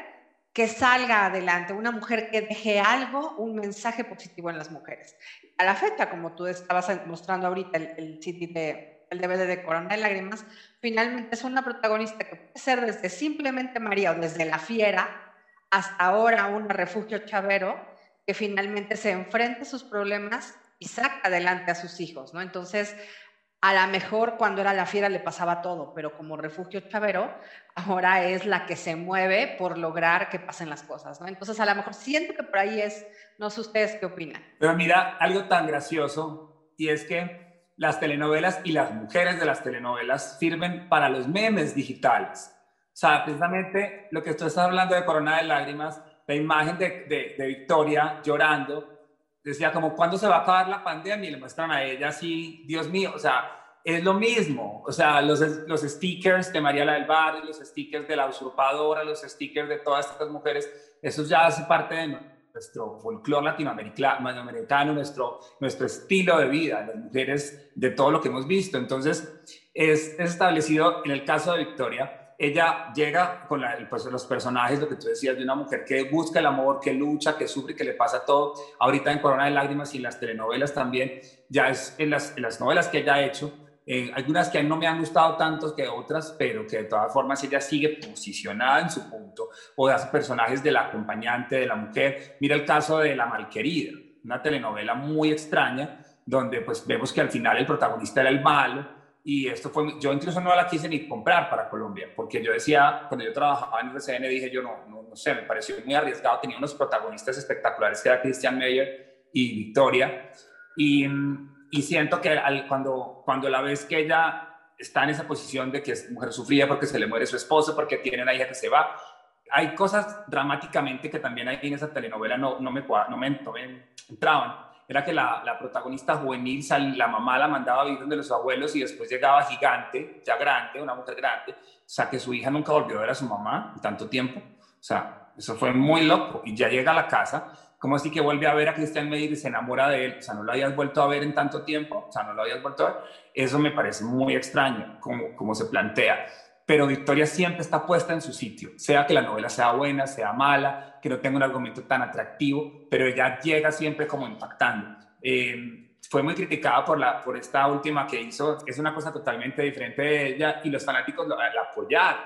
que salga adelante, una mujer que deje algo, un mensaje positivo en las mujeres. A la fecha, como tú estabas mostrando ahorita el, el CD de el DVD de Corona de Lágrimas, finalmente es una protagonista que puede ser desde simplemente María o desde La Fiera hasta ahora un refugio chavero que finalmente se enfrenta a sus problemas y saca adelante a sus hijos, ¿no? Entonces, a lo mejor cuando era la fiera le pasaba todo, pero como refugio chavero, ahora es la que se mueve por lograr que pasen las cosas, ¿no? Entonces, a lo mejor siento que por ahí es, no sé ustedes qué opinan. Pero mira, algo tan gracioso, y es que las telenovelas y las mujeres de las telenovelas sirven para los memes digitales. O sea, precisamente lo que tú hablando de Corona de Lágrimas, la imagen de, de, Victoria llorando, decía como, ¿cuándo se va a acabar la pandemia? Y le muestran a ella así, Dios mío, o sea, es lo mismo. O sea, los, los stickers de María la del Barrio, los stickers de la usurpadora, los stickers de todas estas mujeres, eso ya hace parte de nuestro folclore latinoamericano, nuestro, nuestro estilo de vida, las mujeres de todo lo que hemos visto. Entonces, es, establecido en el caso de Victoria, ella llega con pues, los personajes, lo que tú decías, de una mujer que busca el amor, que lucha, que sufre, que le pasa todo. Ahorita en Corona de Lágrimas y en las telenovelas también, ya es en las, en las novelas que ella ha hecho, eh, algunas que no me han gustado tanto que otras, pero que de todas formas ella sigue posicionada en su punto, o de personajes de la acompañante, de la mujer. Mira el caso de La Malquerida, una telenovela muy extraña, donde pues vemos que al final el protagonista era el malo, y esto fue, yo incluso no la quise ni comprar para Colombia, porque yo decía, cuando yo trabajaba en RCN, dije yo no, no, no sé, me pareció muy arriesgado, tenía unos protagonistas espectaculares que era Christian Meyer y Victoria, y, y siento que al, cuando, cuando la ves que ella está en esa posición de que es mujer sufrida porque se le muere su esposo, porque tiene una hija que se va, hay cosas dramáticamente que también hay en esa telenovela no, no, me, no, me, no me entraban. Era que la, la protagonista juvenil, la mamá la mandaba a vivir donde los abuelos y después llegaba gigante, ya grande, una mujer grande, o sea, que su hija nunca volvió a ver a su mamá en tanto tiempo, o sea, eso fue muy loco, y ya llega a la casa, como así que vuelve a ver a Cristian Meir y se enamora de él, o sea, no lo habías vuelto a ver en tanto tiempo, o sea, no lo habías vuelto a ver, eso me parece muy extraño, como, como se plantea pero Victoria siempre está puesta en su sitio, sea que la novela sea buena, sea mala, que no tenga un argumento tan atractivo, pero ella llega siempre como impactando. Eh, fue muy criticada por, la, por esta última que hizo, es una cosa totalmente diferente de ella y los fanáticos la, apoyaron,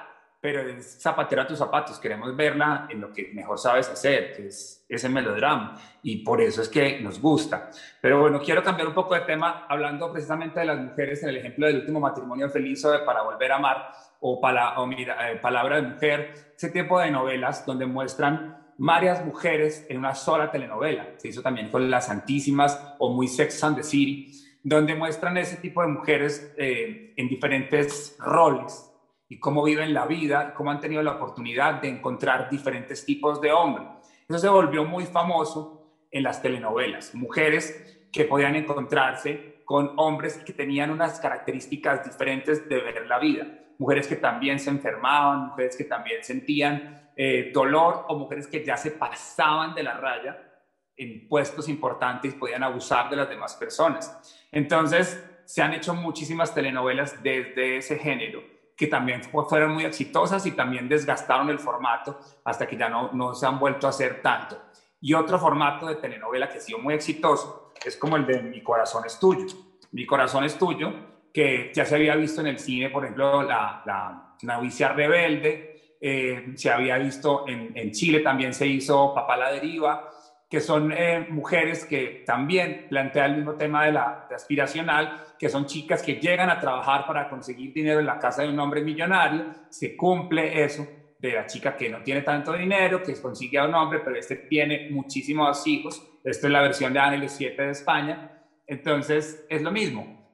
pero es zapatero a tus zapatos, queremos verla en lo que mejor sabes hacer, que es ese melodrama, y por eso es que nos gusta. Pero bueno, quiero cambiar un poco de tema hablando precisamente de las mujeres en el ejemplo del último matrimonio feliz o de Para Volver a Amar o, o mira, eh, Palabra de Mujer, ese tipo de novelas donde muestran varias mujeres en una sola telenovela. Se hizo también con Las Santísimas o Muy Sex and the City, donde muestran ese tipo de mujeres eh, en diferentes roles y cómo viven la vida cómo han tenido la oportunidad de encontrar diferentes tipos de hombres. Eso se volvió muy famoso en las telenovelas. Mujeres que podían encontrarse con hombres que tenían unas características diferentes de ver la vida mujeres que también se enfermaban, mujeres que también sentían eh, dolor o mujeres que ya se pasaban de la raya en puestos importantes y podían abusar de las demás personas. Entonces, se han hecho muchísimas telenovelas desde ese género que también fueron muy exitosas y también desgastaron el formato hasta que ya no, no se han vuelto a hacer tanto. Y otro formato de telenovela que ha sido muy exitoso es como el de Mi corazón es tuyo. Mi corazón es tuyo que ya se había visto en el cine, por ejemplo, la, la Novicia Rebelde, eh, se había visto en, en, Chile, también se hizo Papá la Deriva, que son eh, mujeres que también plantean el mismo tema de la aspiracional, que son chicas que llegan a trabajar para conseguir dinero en la casa de un hombre millonario, se cumple eso de la chica que no tiene tanto dinero, que consigue a un hombre, pero este tiene muchísimos hijos. Esto es la versión de Ángeles 7 de España. Entonces, es lo mismo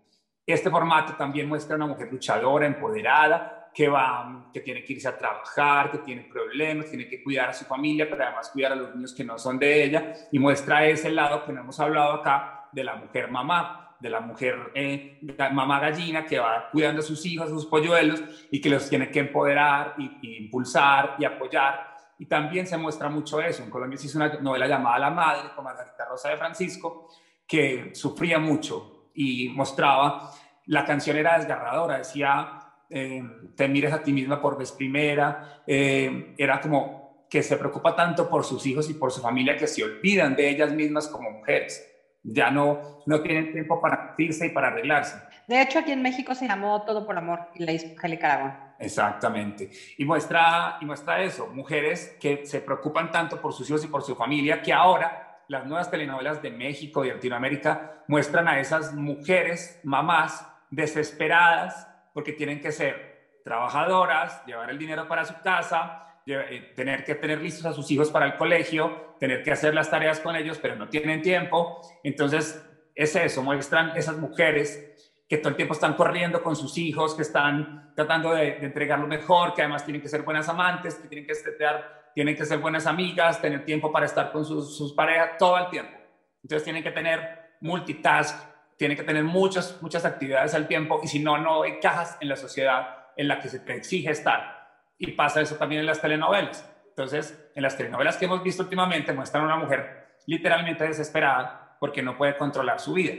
este formato también muestra a una mujer luchadora, empoderada, que va, que tiene que irse a trabajar, que tiene problemas, tiene que cuidar a su familia, pero además cuidar a los niños que no son de ella, y muestra ese lado que no hemos hablado acá de la mujer mamá, de la mujer eh, mamá gallina que va cuidando a sus hijos, a sus polluelos, y que los tiene que empoderar y, impulsar y apoyar. Y también se muestra mucho eso. En Colombia se hizo una novela llamada La Madre, con Margarita Rosa de Francisco, que sufría mucho y mostraba, la canción era desgarradora, decía, eh, te mires a ti misma por vez primera, eh, era como que se preocupa tanto por sus hijos y por su familia que se olvidan de ellas mismas como mujeres. Ya no, no tienen tiempo para irse y para arreglarse. De hecho, aquí en México se llamó Todo por Amor y la hizo Angélica Aragón. Exactamente. Y muestra, y muestra eso, mujeres que se preocupan tanto por sus hijos y por su familia que ahora las nuevas telenovelas de México y Latinoamérica muestran a esas mujeres, mamás, desesperadas porque tienen que ser trabajadoras, llevar el dinero para su casa, eh, tener que tener listos a sus hijos para el colegio, tener que hacer las tareas con ellos, pero no tienen tiempo. Entonces, es eso, muestran esas mujeres que todo el tiempo están corriendo con sus hijos, que están tratando de, entregar lo mejor, que además tienen que ser buenas amantes, que tienen que estar tienen que ser buenas amigas, tener tiempo para estar con sus, parejas todo el tiempo. Entonces tienen que tener multitask, tienen que tener muchas, muchas actividades al tiempo y si no, no encajas en la sociedad en la que se te exige estar. Y pasa eso también en las telenovelas. Entonces, en las telenovelas que hemos visto últimamente muestran a una mujer literalmente desesperada porque no puede controlar su vida.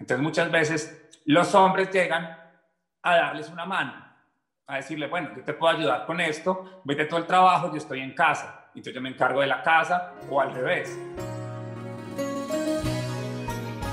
Entonces, muchas veces los hombres llegan a darles una mano a decirle, bueno, yo te puedo ayudar con esto, vete todo el trabajo, yo estoy en casa, entonces yo me encargo de la casa o al revés.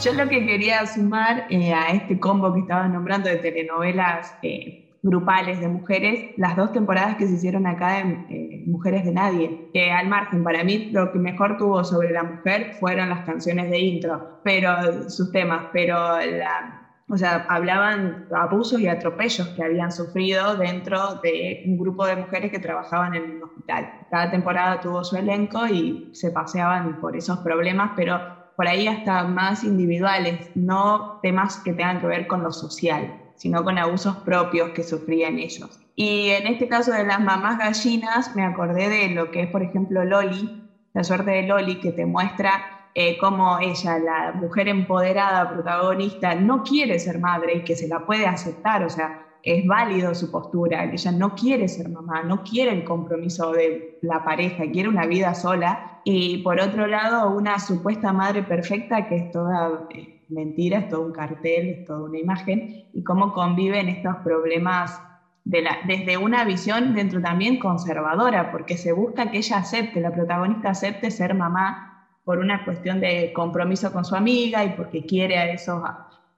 Yo lo que quería sumar eh, a este combo que estabas nombrando de telenovelas eh, grupales de mujeres, las dos temporadas que se hicieron acá en eh, Mujeres de Nadie, que al margen, para mí lo que mejor tuvo sobre la mujer fueron las canciones de intro, pero sus temas, pero la, o sea, hablaban abusos y atropellos que habían sufrido dentro de un grupo de mujeres que trabajaban en un hospital. Cada temporada tuvo su elenco y se paseaban por esos problemas, pero por ahí hasta más individuales, no temas que tengan que ver con lo social, sino con abusos propios que sufrían ellos. Y en este caso de las mamás gallinas, me acordé de lo que es, por ejemplo, Loli, la suerte de Loli, que te muestra eh, como ella, la mujer empoderada, protagonista, no quiere ser madre y que se la puede aceptar, o sea, es válido su postura, ella no quiere ser mamá, no quiere el compromiso de la pareja, quiere una vida sola. Y por otro lado, una supuesta madre perfecta que es toda eh, mentira, es todo un cartel, es toda una imagen, y cómo conviven estos problemas desde una visión dentro también conservadora, porque se busca que ella acepte, la protagonista acepte ser mamá por una cuestión de compromiso con su amiga y porque quiere a esos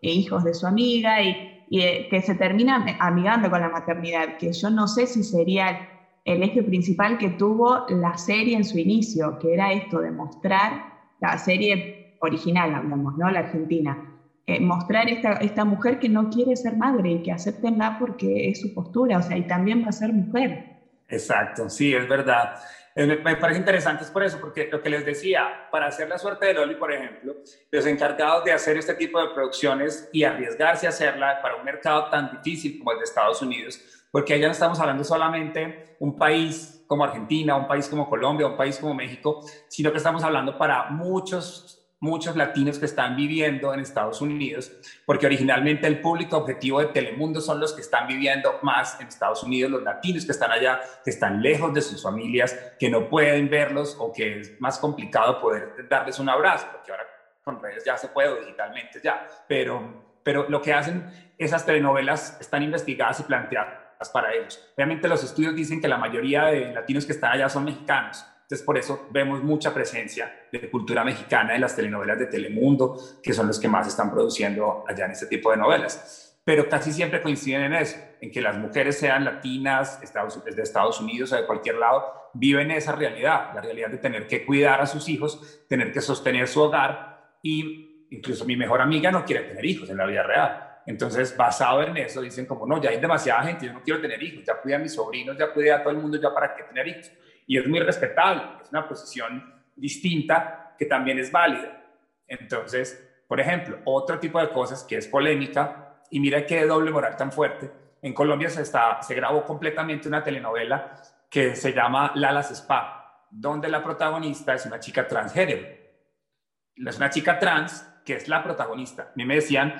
eh, hijos de su amiga y, eh, que se termina amigando con la maternidad, que yo no sé si sería el eje principal que tuvo la serie en su inicio, que era esto de mostrar la serie original, hablamos, ¿no? La Argentina. Eh, mostrar esta, esta mujer que no quiere ser madre y que aceptenla porque es su postura, o sea, y también va a ser mujer. Exacto, sí, es verdad. Me parece interesante es por eso, porque lo que les decía, para hacer la suerte de Loli, por ejemplo, los encargados de hacer este tipo de producciones y arriesgarse a hacerla para un mercado tan difícil como el de Estados Unidos, porque allá no estamos hablando solamente un país como Argentina, un país como Colombia, un país como México, sino que estamos hablando para muchos muchos latinos que están viviendo en Estados Unidos, porque originalmente el público objetivo de Telemundo son los que están viviendo más en Estados Unidos, los latinos que están allá, que están lejos de sus familias, que no pueden verlos o que es más complicado poder darles un abrazo, porque ahora con redes ya se puede digitalmente ya, pero, pero lo que hacen esas telenovelas están investigadas y planteadas para ellos. Obviamente los estudios dicen que la mayoría de latinos que están allá son mexicanos, entonces, por eso vemos mucha presencia de cultura mexicana en las telenovelas de Telemundo, que son los que más están produciendo allá en este tipo de novelas. Pero casi siempre coinciden en eso, en que las mujeres sean latinas, Estados, desde Estados Unidos o de cualquier lado, viven esa realidad, la realidad de tener que cuidar a sus hijos, tener que sostener su hogar y incluso mi mejor amiga no quiere tener hijos en la vida real. Entonces, basado en eso, dicen como, no, ya hay demasiada gente, yo no quiero tener hijos, ya cuidé a mis sobrinos, ya cuidé a todo el mundo, ya para qué tener hijos y es muy respetable, es una posición distinta que también es válida. Entonces, por ejemplo, otro tipo de cosas que es polémica, y mira qué doble moral tan fuerte, en Colombia se, está, se grabó completamente una telenovela que se llama Lalas Spa, donde la protagonista es una chica transgénero. Es una chica trans que es la protagonista. A mí me decían,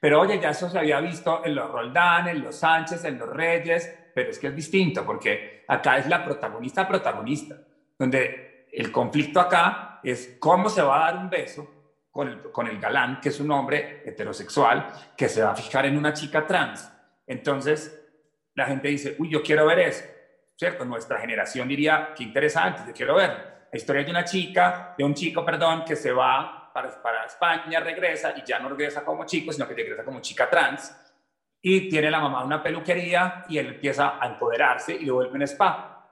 pero oye, ya eso se había visto en los Roldán, en los Sánchez, en los Reyes, pero es que es distinto porque acá es la protagonista protagonista, donde el conflicto acá es cómo se va a dar un beso con el, con el galán, que es un hombre heterosexual, que se va a fijar en una chica trans. Entonces, la gente dice, uy, yo quiero ver eso, ¿cierto? Nuestra generación diría, qué interesante, yo quiero ver la historia de una chica, de un chico, perdón, que se va para, para España, regresa y ya no regresa como chico, sino que regresa como chica trans y tiene la mamá una peluquería y él empieza a empoderarse y lo vuelve en spa.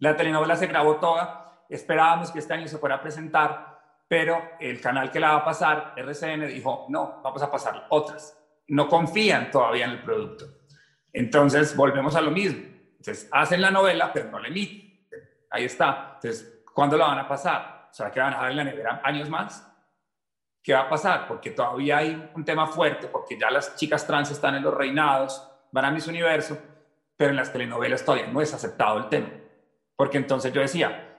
La telenovela se grabó toda, esperábamos que este año se fuera a presentar, pero el canal que la va a pasar, RCN, dijo, no, vamos a pasar otras. No confían todavía en el producto. Entonces, volvemos a lo mismo. Entonces, hacen la novela, pero no la emiten. Ahí está. Entonces, ¿cuándo la van a pasar? Sea, que van a dejar en la nevera años más. ¿Qué va a pasar? Porque todavía hay un tema fuerte, porque ya las chicas trans están en los reinados, van a mis universo, pero en las telenovelas todavía no es aceptado el tema. Porque entonces yo decía,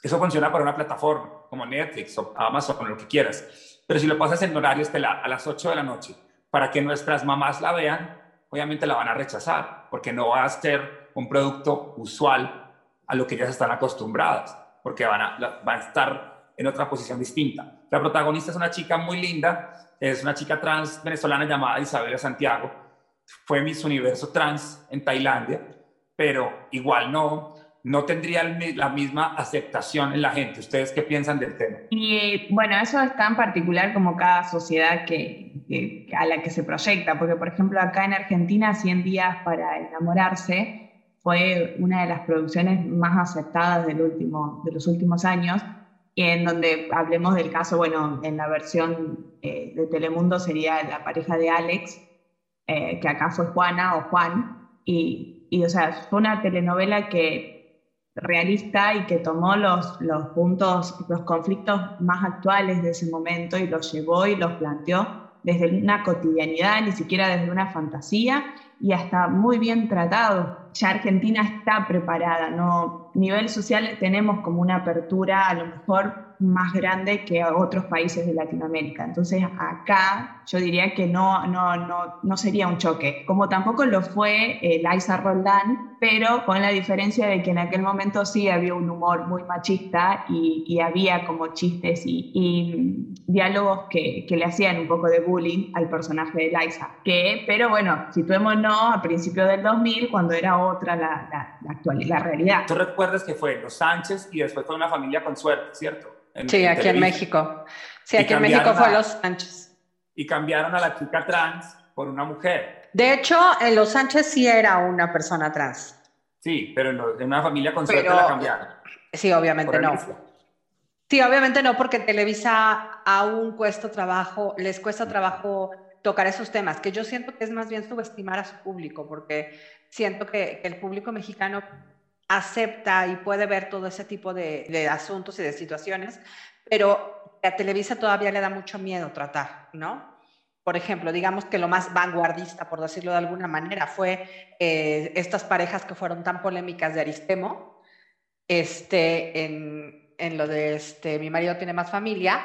eso funciona para una plataforma como Netflix o Amazon lo que quieras, pero si lo pasas en horario estelar a las 8 de la noche para que nuestras mamás la vean, obviamente la van a rechazar, porque no va a ser un producto usual a lo que ellas están acostumbradas, porque van a, van a estar en otra posición distinta. La protagonista es una chica muy linda, es una chica trans venezolana llamada Isabela Santiago. fue Miss Universo Trans en Tailandia, pero igual no, no tendría la misma aceptación en la gente. ¿Ustedes qué piensan del tema? Y bueno, eso es tan particular como cada sociedad que, a la que se proyecta, porque por ejemplo acá en Argentina 100 días para enamorarse fue una de las producciones más aceptadas del último, de los últimos años, en donde hablemos del caso, bueno, en la versión eh, de Telemundo sería la pareja de Alex, eh, que acá fue Juana o Juan, y, y o sea, fue una telenovela que realista y que tomó los, los puntos, los conflictos más actuales de ese momento y los llevó y los planteó desde una cotidianidad, ni siquiera desde una fantasía, y hasta muy bien tratado. Ya Argentina está preparada, ¿no? A nivel social tenemos como una apertura a lo mejor más grande que a otros países de Latinoamérica. Entonces acá yo diría que no, no, no, no sería un choque, como tampoco lo fue eh, Liza Roldán, pero con la diferencia de que en aquel momento sí había un humor muy machista y, y había como chistes y, y diálogos que, que, le hacían un poco de bullying al personaje de Liza. Que, pero bueno, situémonos a principios del 2000 cuando era otra la, la, la, actualidad, la realidad. Tú recuerdas que fue los Sánchez y después fue una familia con suerte, ¿cierto? Sí, aquí en México. Sí, aquí en México fue Los Sánchez. Y cambiaron a la chica trans por una mujer. De hecho, en Los Sánchez sí era una persona trans. Sí, pero en, una familia con suerte la cambiaron. Sí, obviamente no. Sí, obviamente no, porque Televisa aún cuesta trabajo, les cuesta trabajo tocar esos temas, que yo siento que es más bien subestimar a su público, porque siento que el público mexicano acepta y puede ver todo ese tipo de, asuntos y de situaciones, pero a Televisa todavía le da mucho miedo tratar, ¿no? Por ejemplo, digamos que lo más vanguardista, por decirlo de alguna manera, fue eh, estas parejas que fueron tan polémicas de Aristemo, este, en, en lo de este, Mi marido tiene más familia,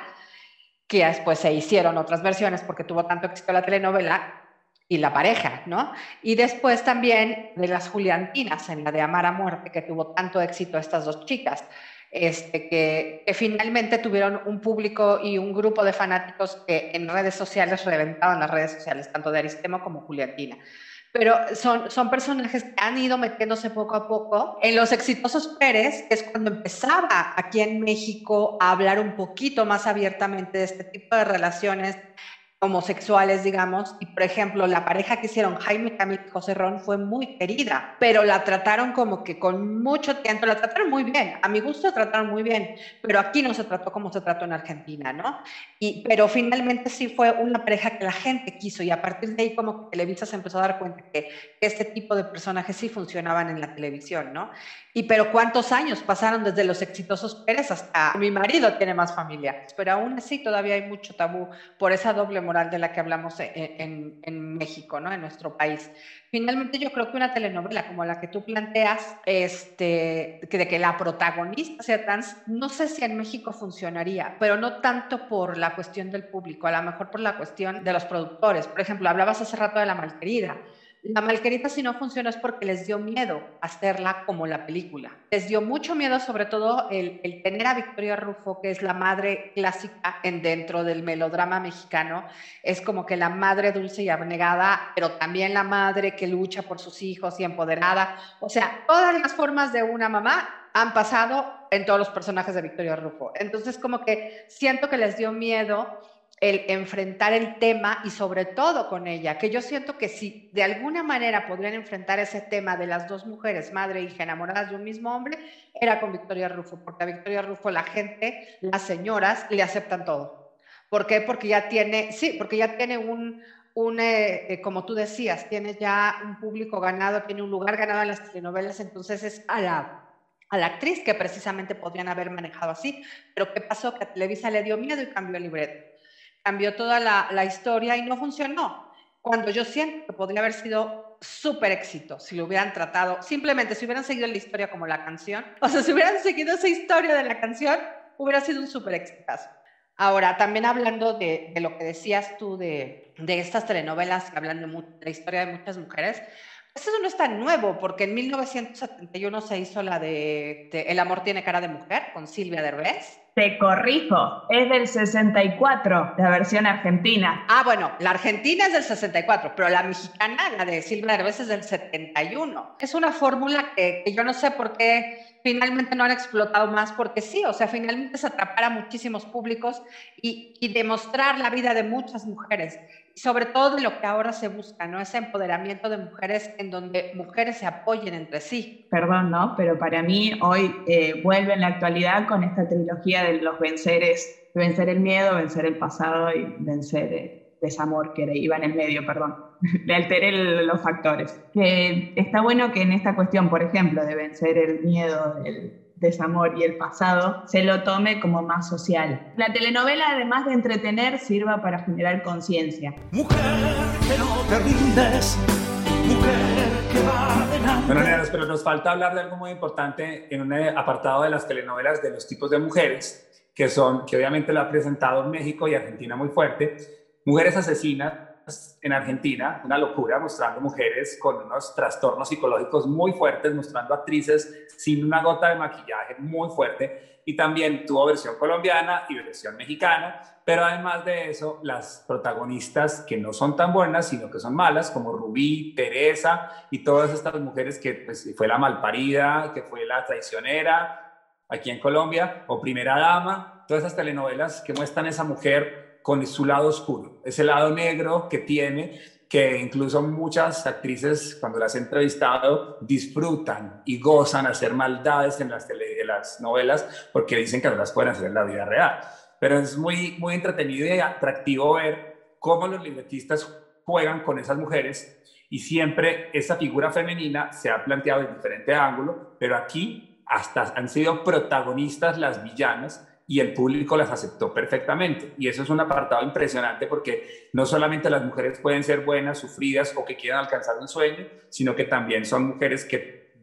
que después se hicieron otras versiones porque tuvo tanto éxito la telenovela, y la pareja, ¿no? Y después también de las Juliantinas, en la de Amar a Muerte, que tuvo tanto éxito estas dos chicas, este, que, finalmente tuvieron un público y un grupo de fanáticos que en redes sociales reventaban las redes sociales, tanto de Aristemo como Juliantina. Pero son, son personajes que han ido metiéndose poco a poco. En Los Exitosos Pérez, es cuando empezaba aquí en México a hablar un poquito más abiertamente de este tipo de relaciones homosexuales, digamos, y por ejemplo, la pareja que hicieron Jaime Camil y José Ron fue muy querida, pero la trataron como que con mucho tiempo, la trataron muy bien, a mi gusto la trataron muy bien, pero aquí no se trató como se trató en Argentina, ¿no? Y, pero finalmente sí fue una pareja que la gente quiso y a partir de ahí como que Televisa se empezó a dar cuenta que este tipo de personajes sí funcionaban en la televisión, ¿no? Y pero cuántos años pasaron desde los exitosos Pérez hasta mi marido tiene más familia, pero aún así todavía hay mucho tabú por esa doble moral de la que hablamos e, e, en, en, México, ¿no? En nuestro país. Finalmente, yo creo que una telenovela como la que tú planteas, este, que de que la protagonista sea trans, no sé si en México funcionaría, pero no tanto por la cuestión del público, a lo mejor por la cuestión de los productores. Por ejemplo, hablabas hace rato de La Malquerida. La malquerita si no funciona es porque les dio miedo hacerla como la película. Les dio mucho miedo sobre todo el, tener a Victoria Rufo, que es la madre clásica en dentro del melodrama mexicano. Es como que la madre dulce y abnegada, pero también la madre que lucha por sus hijos y empoderada. O sea, todas las formas de una mamá han pasado en todos los personajes de Victoria Rufo. Entonces como que siento que les dio miedo el enfrentar el tema y sobre todo con ella, que yo siento que si de alguna manera podrían enfrentar ese tema de las dos mujeres, madre e hija enamoradas de un mismo hombre, era con Victoria Rufo, porque a Victoria Rufo la gente, las señoras, le aceptan todo. ¿Por qué? Porque ya tiene, sí, porque ya tiene un, un eh, eh, como tú decías, tiene ya un público ganado, tiene un lugar ganado en las telenovelas, entonces es a la a la actriz que precisamente podrían haber manejado así, pero ¿qué pasó? Que Televisa le dio miedo y cambió el libreto cambió toda la, historia y no funcionó. Cuando yo siento que podría haber sido súper éxito si lo hubieran tratado, simplemente si hubieran seguido la historia como la canción, o sea, si hubieran seguido esa historia de la canción, hubiera sido un súper exitazo. Ahora, también hablando de, lo que decías tú de, de estas telenovelas que hablan de, la historia de muchas mujeres, eso no es tan nuevo, porque en 1971 se hizo la de, El amor tiene cara de mujer con Silvia Derbez. Te corrijo, es del 64, la versión argentina. Ah, bueno, la argentina es del 64, pero la mexicana, la de Silvia Derbez, es del 71. Es una fórmula que, que yo no sé por qué finalmente no han explotado más porque sí, o sea, finalmente es atrapar a muchísimos públicos y, y, demostrar la vida de muchas mujeres, sobre todo de lo que ahora se busca, ¿no? Ese empoderamiento de mujeres en donde mujeres se apoyen entre sí. Perdón, ¿no? Pero para mí hoy eh, vuelve en la actualidad con esta trilogía de los venceres, vencer el miedo, vencer el pasado y vencer el desamor que iba en el medio, perdón le alteré los factores. Que está bueno que en esta cuestión, por ejemplo, de vencer el miedo, el desamor y el pasado, se lo tome como más social. La telenovela, además de entretener, sirva para generar conciencia. Mujer que no te rindes, mujer que va. Bueno, pero nos falta hablar de algo muy importante en un apartado de las telenovelas de los tipos de mujeres, que son, que obviamente lo ha presentado en México y Argentina muy fuerte, mujeres asesinas en Argentina, una locura, mostrando mujeres con unos trastornos psicológicos muy fuertes, mostrando actrices sin una gota de maquillaje muy fuerte. Y también tuvo versión colombiana y versión mexicana, pero además de eso, las protagonistas que no son tan buenas, sino que son malas, como Rubí, Teresa y todas estas mujeres que pues, fue la malparida, que fue la traicionera aquí en Colombia, o Primera Dama, todas esas telenovelas que muestran a esa mujer con su lado oscuro, ese lado negro que tiene, que incluso muchas actrices cuando las he entrevistado disfrutan y gozan hacer maldades en las, las novelas porque dicen que no las pueden hacer en la vida real. Pero es muy, muy entretenido y atractivo ver cómo los libretistas juegan con esas mujeres y siempre esa figura femenina se ha planteado en diferente ángulo, pero aquí hasta han sido protagonistas las villanas y el público las aceptó perfectamente. Y eso es un apartado impresionante porque no solamente las mujeres pueden ser buenas, sufridas o que quieran alcanzar un sueño, sino que también son mujeres que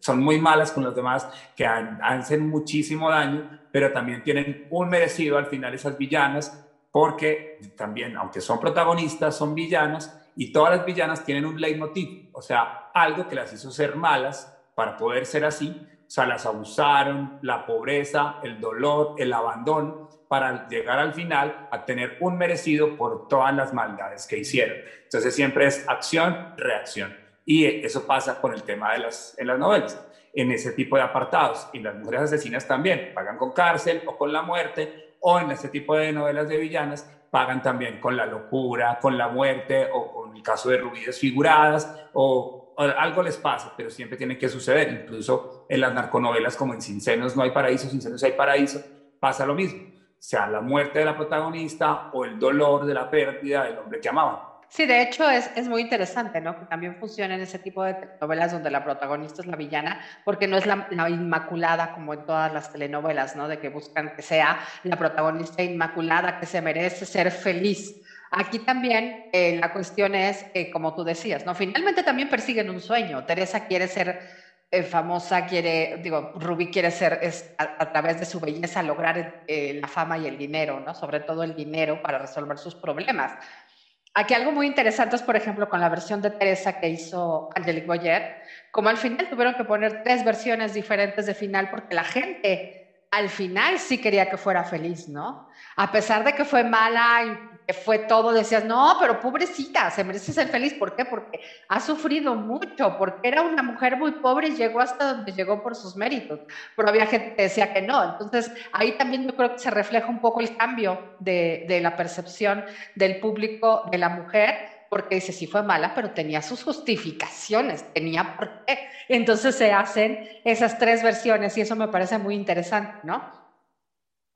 son muy malas con los demás, que hacen muchísimo daño, pero también tienen un merecido al final esas villanas, porque también, aunque son protagonistas, son villanas y todas las villanas tienen un leitmotiv, o sea, algo que las hizo ser malas para poder ser así, o sea, las abusaron, la pobreza, el dolor, el abandono, para llegar al final a tener un merecido por todas las maldades que hicieron. Entonces siempre es acción, reacción. Y eso pasa con el tema de las, en las novelas, en ese tipo de apartados. Y las mujeres asesinas también pagan con cárcel o con la muerte, o en este tipo de novelas de villanas pagan también con la locura, con la muerte, o con el caso de Rubí desfiguradas, o algo les pasa, pero siempre tiene que suceder. Incluso en las narconovelas como en Sin Senos no hay paraíso, Sin Senos hay paraíso, pasa lo mismo. Sea la muerte de la protagonista o el dolor de la pérdida del hombre que amaba. Sí, de hecho es, es muy interesante, ¿no? Que también funciona en ese tipo de novelas donde la protagonista es la villana, porque no es la, la, inmaculada como en todas las telenovelas, ¿no? De que buscan que sea la protagonista inmaculada que se merece ser feliz. Aquí también eh, la cuestión es, eh, como tú decías, ¿no? Finalmente también persiguen un sueño. Teresa quiere ser eh, famosa, quiere, digo, Ruby quiere ser, es, a, través de su belleza, lograr la fama y el dinero, ¿no? Sobre todo el dinero para resolver sus problemas. Aquí algo muy interesante es, por ejemplo, con la versión de Teresa que hizo Angelique Boyer, como al final tuvieron que poner tres versiones diferentes de final porque la gente al final sí quería que fuera feliz, ¿no? A pesar de que fue mala fue todo, decías, no, pero pobrecita, se merece ser feliz. ¿Por qué? Porque ha sufrido mucho, porque era una mujer muy pobre y llegó hasta donde llegó por sus méritos. Pero había gente que decía que no. Entonces, ahí también yo creo que se refleja un poco el cambio de, de la percepción del público de la mujer, porque dice, sí fue mala, pero tenía sus justificaciones, tenía por qué. Entonces se hacen esas tres versiones y eso me parece muy interesante, ¿no?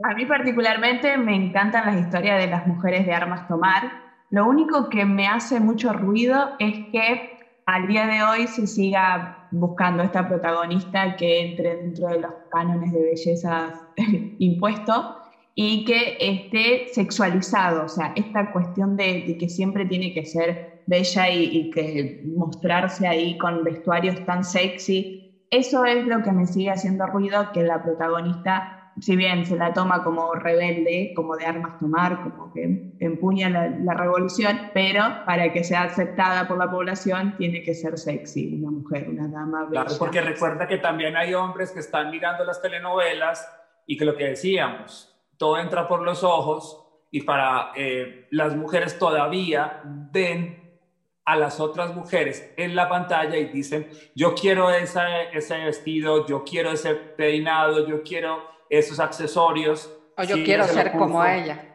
A mí particularmente me encantan las historias de las mujeres de armas tomar. Lo único que me hace mucho ruido es que al día de hoy se siga buscando esta protagonista que entre dentro de los cánones de belleza impuestos y que esté sexualizado, o sea, esta cuestión de, que siempre tiene que ser bella y, y, que mostrarse ahí con vestuarios tan sexy, eso es lo que me sigue haciendo ruido, que la protagonista si bien se la toma como rebelde, como de armas tomar, como que empuña la, revolución, pero para que sea aceptada por la población tiene que ser sexy, una mujer, una dama. Claro, porque recuerda que también hay hombres que están mirando las telenovelas y que lo que decíamos, todo entra por los ojos y para eh, las mujeres todavía ven a las otras mujeres en la pantalla y dicen, yo quiero ese, ese vestido, yo quiero ese peinado, yo quiero esos accesorios. O yo quiero ser como ella.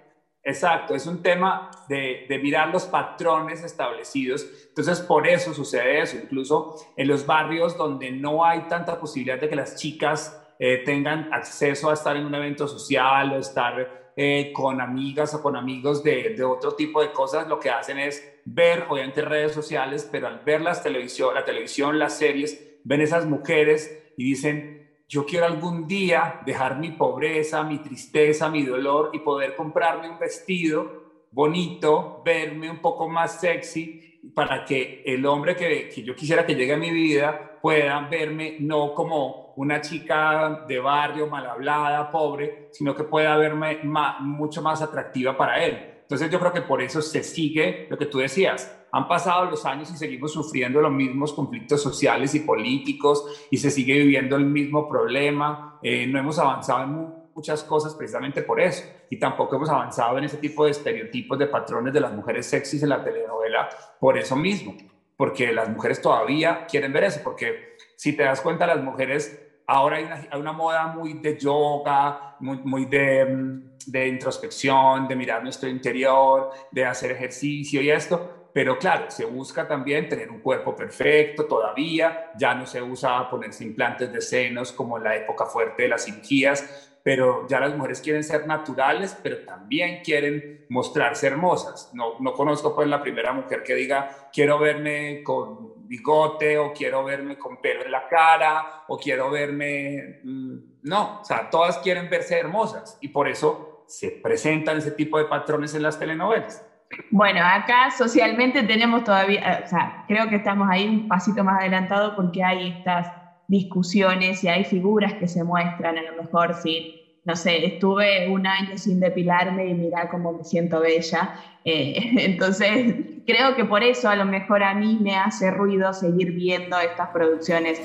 Exacto, es un tema de, de, mirar los patrones establecidos. Entonces, por eso sucede eso. Incluso en los barrios donde no hay tanta posibilidad de que las chicas eh, tengan acceso a estar en un evento social o estar eh, con amigas o con amigos de, de, otro tipo de cosas, lo que hacen es ver, obviamente, redes sociales, pero al ver las televisión, la televisión, las series, ven esas mujeres y dicen, yo quiero algún día dejar mi pobreza, mi tristeza, mi dolor y poder comprarme un vestido bonito, verme un poco más sexy para que el hombre que, que yo quisiera que llegue a mi vida pueda verme no como una chica de barrio mal hablada, pobre, sino que pueda verme mucho más atractiva para él. Entonces yo creo que por eso se sigue lo que tú decías, han pasado los años y seguimos sufriendo los mismos conflictos sociales y políticos y se sigue viviendo el mismo problema. Eh, no hemos avanzado en muchas cosas precisamente por eso. Y tampoco hemos avanzado en ese tipo de estereotipos, de patrones de las mujeres sexys en la telenovela por eso mismo. Porque las mujeres todavía quieren ver eso. Porque si te das cuenta, las mujeres ahora hay una, moda muy de yoga, muy, mm, de introspección, de mirar nuestro interior, de hacer ejercicio y esto pero claro, se busca también tener un cuerpo perfecto todavía, ya no se usa ponerse implantes de senos como en la época fuerte de las cirugías, pero ya las mujeres quieren ser naturales, pero también quieren mostrarse hermosas. No, no conozco pues la primera mujer que diga, quiero verme con bigote o quiero verme con pelo en la cara o quiero verme... Mm, no, o sea, todas quieren verse hermosas y por eso se presentan ese tipo de patrones en las telenovelas. Bueno, acá socialmente tenemos todavía, o sea, creo que estamos ahí un pasito más adelantado porque hay estas discusiones y hay figuras que se muestran, a lo mejor si, no sé, estuve un año sin depilarme y mira cómo me siento bella. Eh, entonces, creo que por eso a lo mejor a mí me hace ruido seguir viendo estas producciones.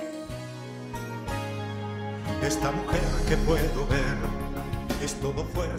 Esta mujer que puedo ver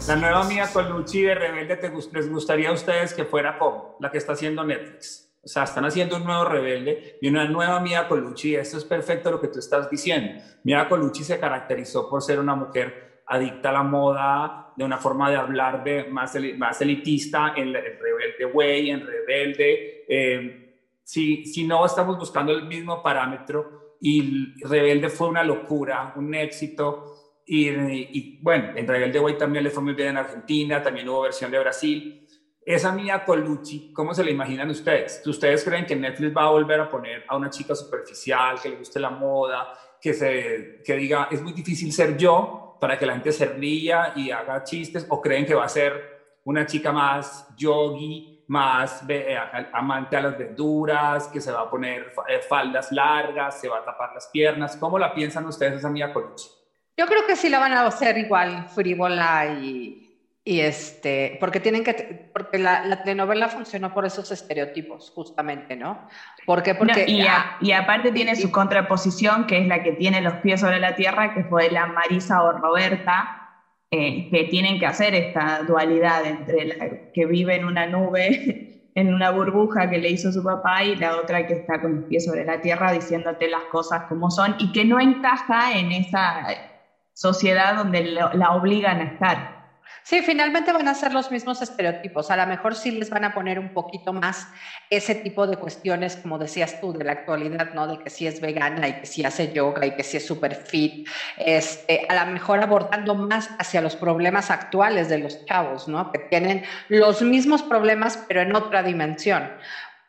la nueva Mía Colucci de Rebelde, ¿te ¿les gustaría a ustedes que fuera como la que está haciendo Netflix? O sea, están haciendo un nuevo Rebelde y una nueva Mía Colucci. Esto es perfecto lo que tú estás diciendo. Mía Colucci se caracterizó por ser una mujer adicta a la moda, de una forma de hablar de más, elitista en, Rebelde Way, en Rebelde. Eh, si, si no estamos buscando el mismo parámetro y Rebelde fue una locura, un éxito, y, bueno, en Rebelde Way también le fue muy bien en Argentina, también hubo versión de Brasil. Esa Mia Colucci, ¿cómo se la imaginan ustedes? ¿Ustedes creen que Netflix va a volver a poner a una chica superficial, que le guste la moda, que, se, que diga, es muy difícil ser yo para que la gente se ría y haga chistes? ¿O creen que va a ser una chica más yogi, más eh, amante a las verduras, que se va a poner eh, faldas largas, se va a tapar las piernas? ¿Cómo la piensan ustedes esa Mia Colucci? Yo creo que sí la van a hacer igual frívola y, y este, porque tienen que, porque la, la, telenovela funcionó por esos estereotipos, justamente, ¿no? ¿Por qué? Porque, y, y, aparte tiene su contraposición, que es la que tiene los pies sobre la tierra, que fue la Marisa o Roberta, eh, que tienen que hacer esta dualidad entre la que vive en una nube, en una burbuja que le hizo su papá, y la otra que está con los pies sobre la tierra diciéndote las cosas como son, y que no encaja en esa sociedad donde la obligan a estar. Sí, finalmente van a ser los mismos estereotipos. A lo mejor sí les van a poner un poquito más ese tipo de cuestiones, como decías tú, de la actualidad, ¿no? De que si es vegana y que si hace yoga y que si es súper fit. Este, a lo mejor abordando más hacia los problemas actuales de los chavos, ¿no? Que tienen los mismos problemas, pero en otra dimensión.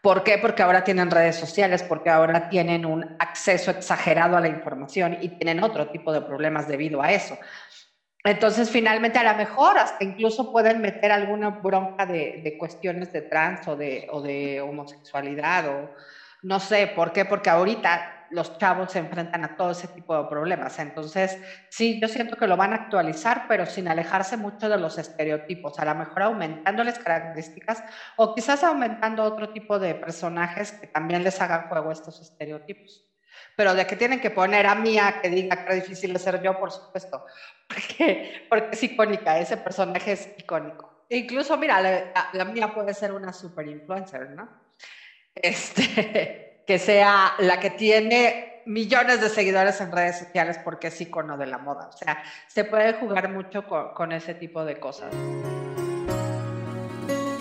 ¿Por qué? Porque ahora tienen redes sociales, porque ahora tienen un acceso exagerado a la información y tienen otro tipo de problemas debido a eso. Entonces, finalmente, a lo mejor hasta incluso pueden meter alguna bronca de, cuestiones de trans o de, o de homosexualidad o No sé, ¿por qué? Porque ahorita los chavos se enfrentan a todo ese tipo de problemas. Entonces, sí, yo siento que lo van a actualizar, pero sin alejarse mucho de los estereotipos, a lo mejor aumentándoles características o quizás aumentando otro tipo de personajes que también les hagan juego estos estereotipos. Pero de que tienen que poner a Mía que diga que es difícil ser yo, por supuesto, porque, porque es icónica, ese personaje es icónico. incluso, mira, la, la Mía puede ser una super influencer, ¿no? Este, que sea la que tiene millones de seguidores en redes sociales porque es icono de la moda. O sea, se puede jugar mucho con, ese tipo de cosas.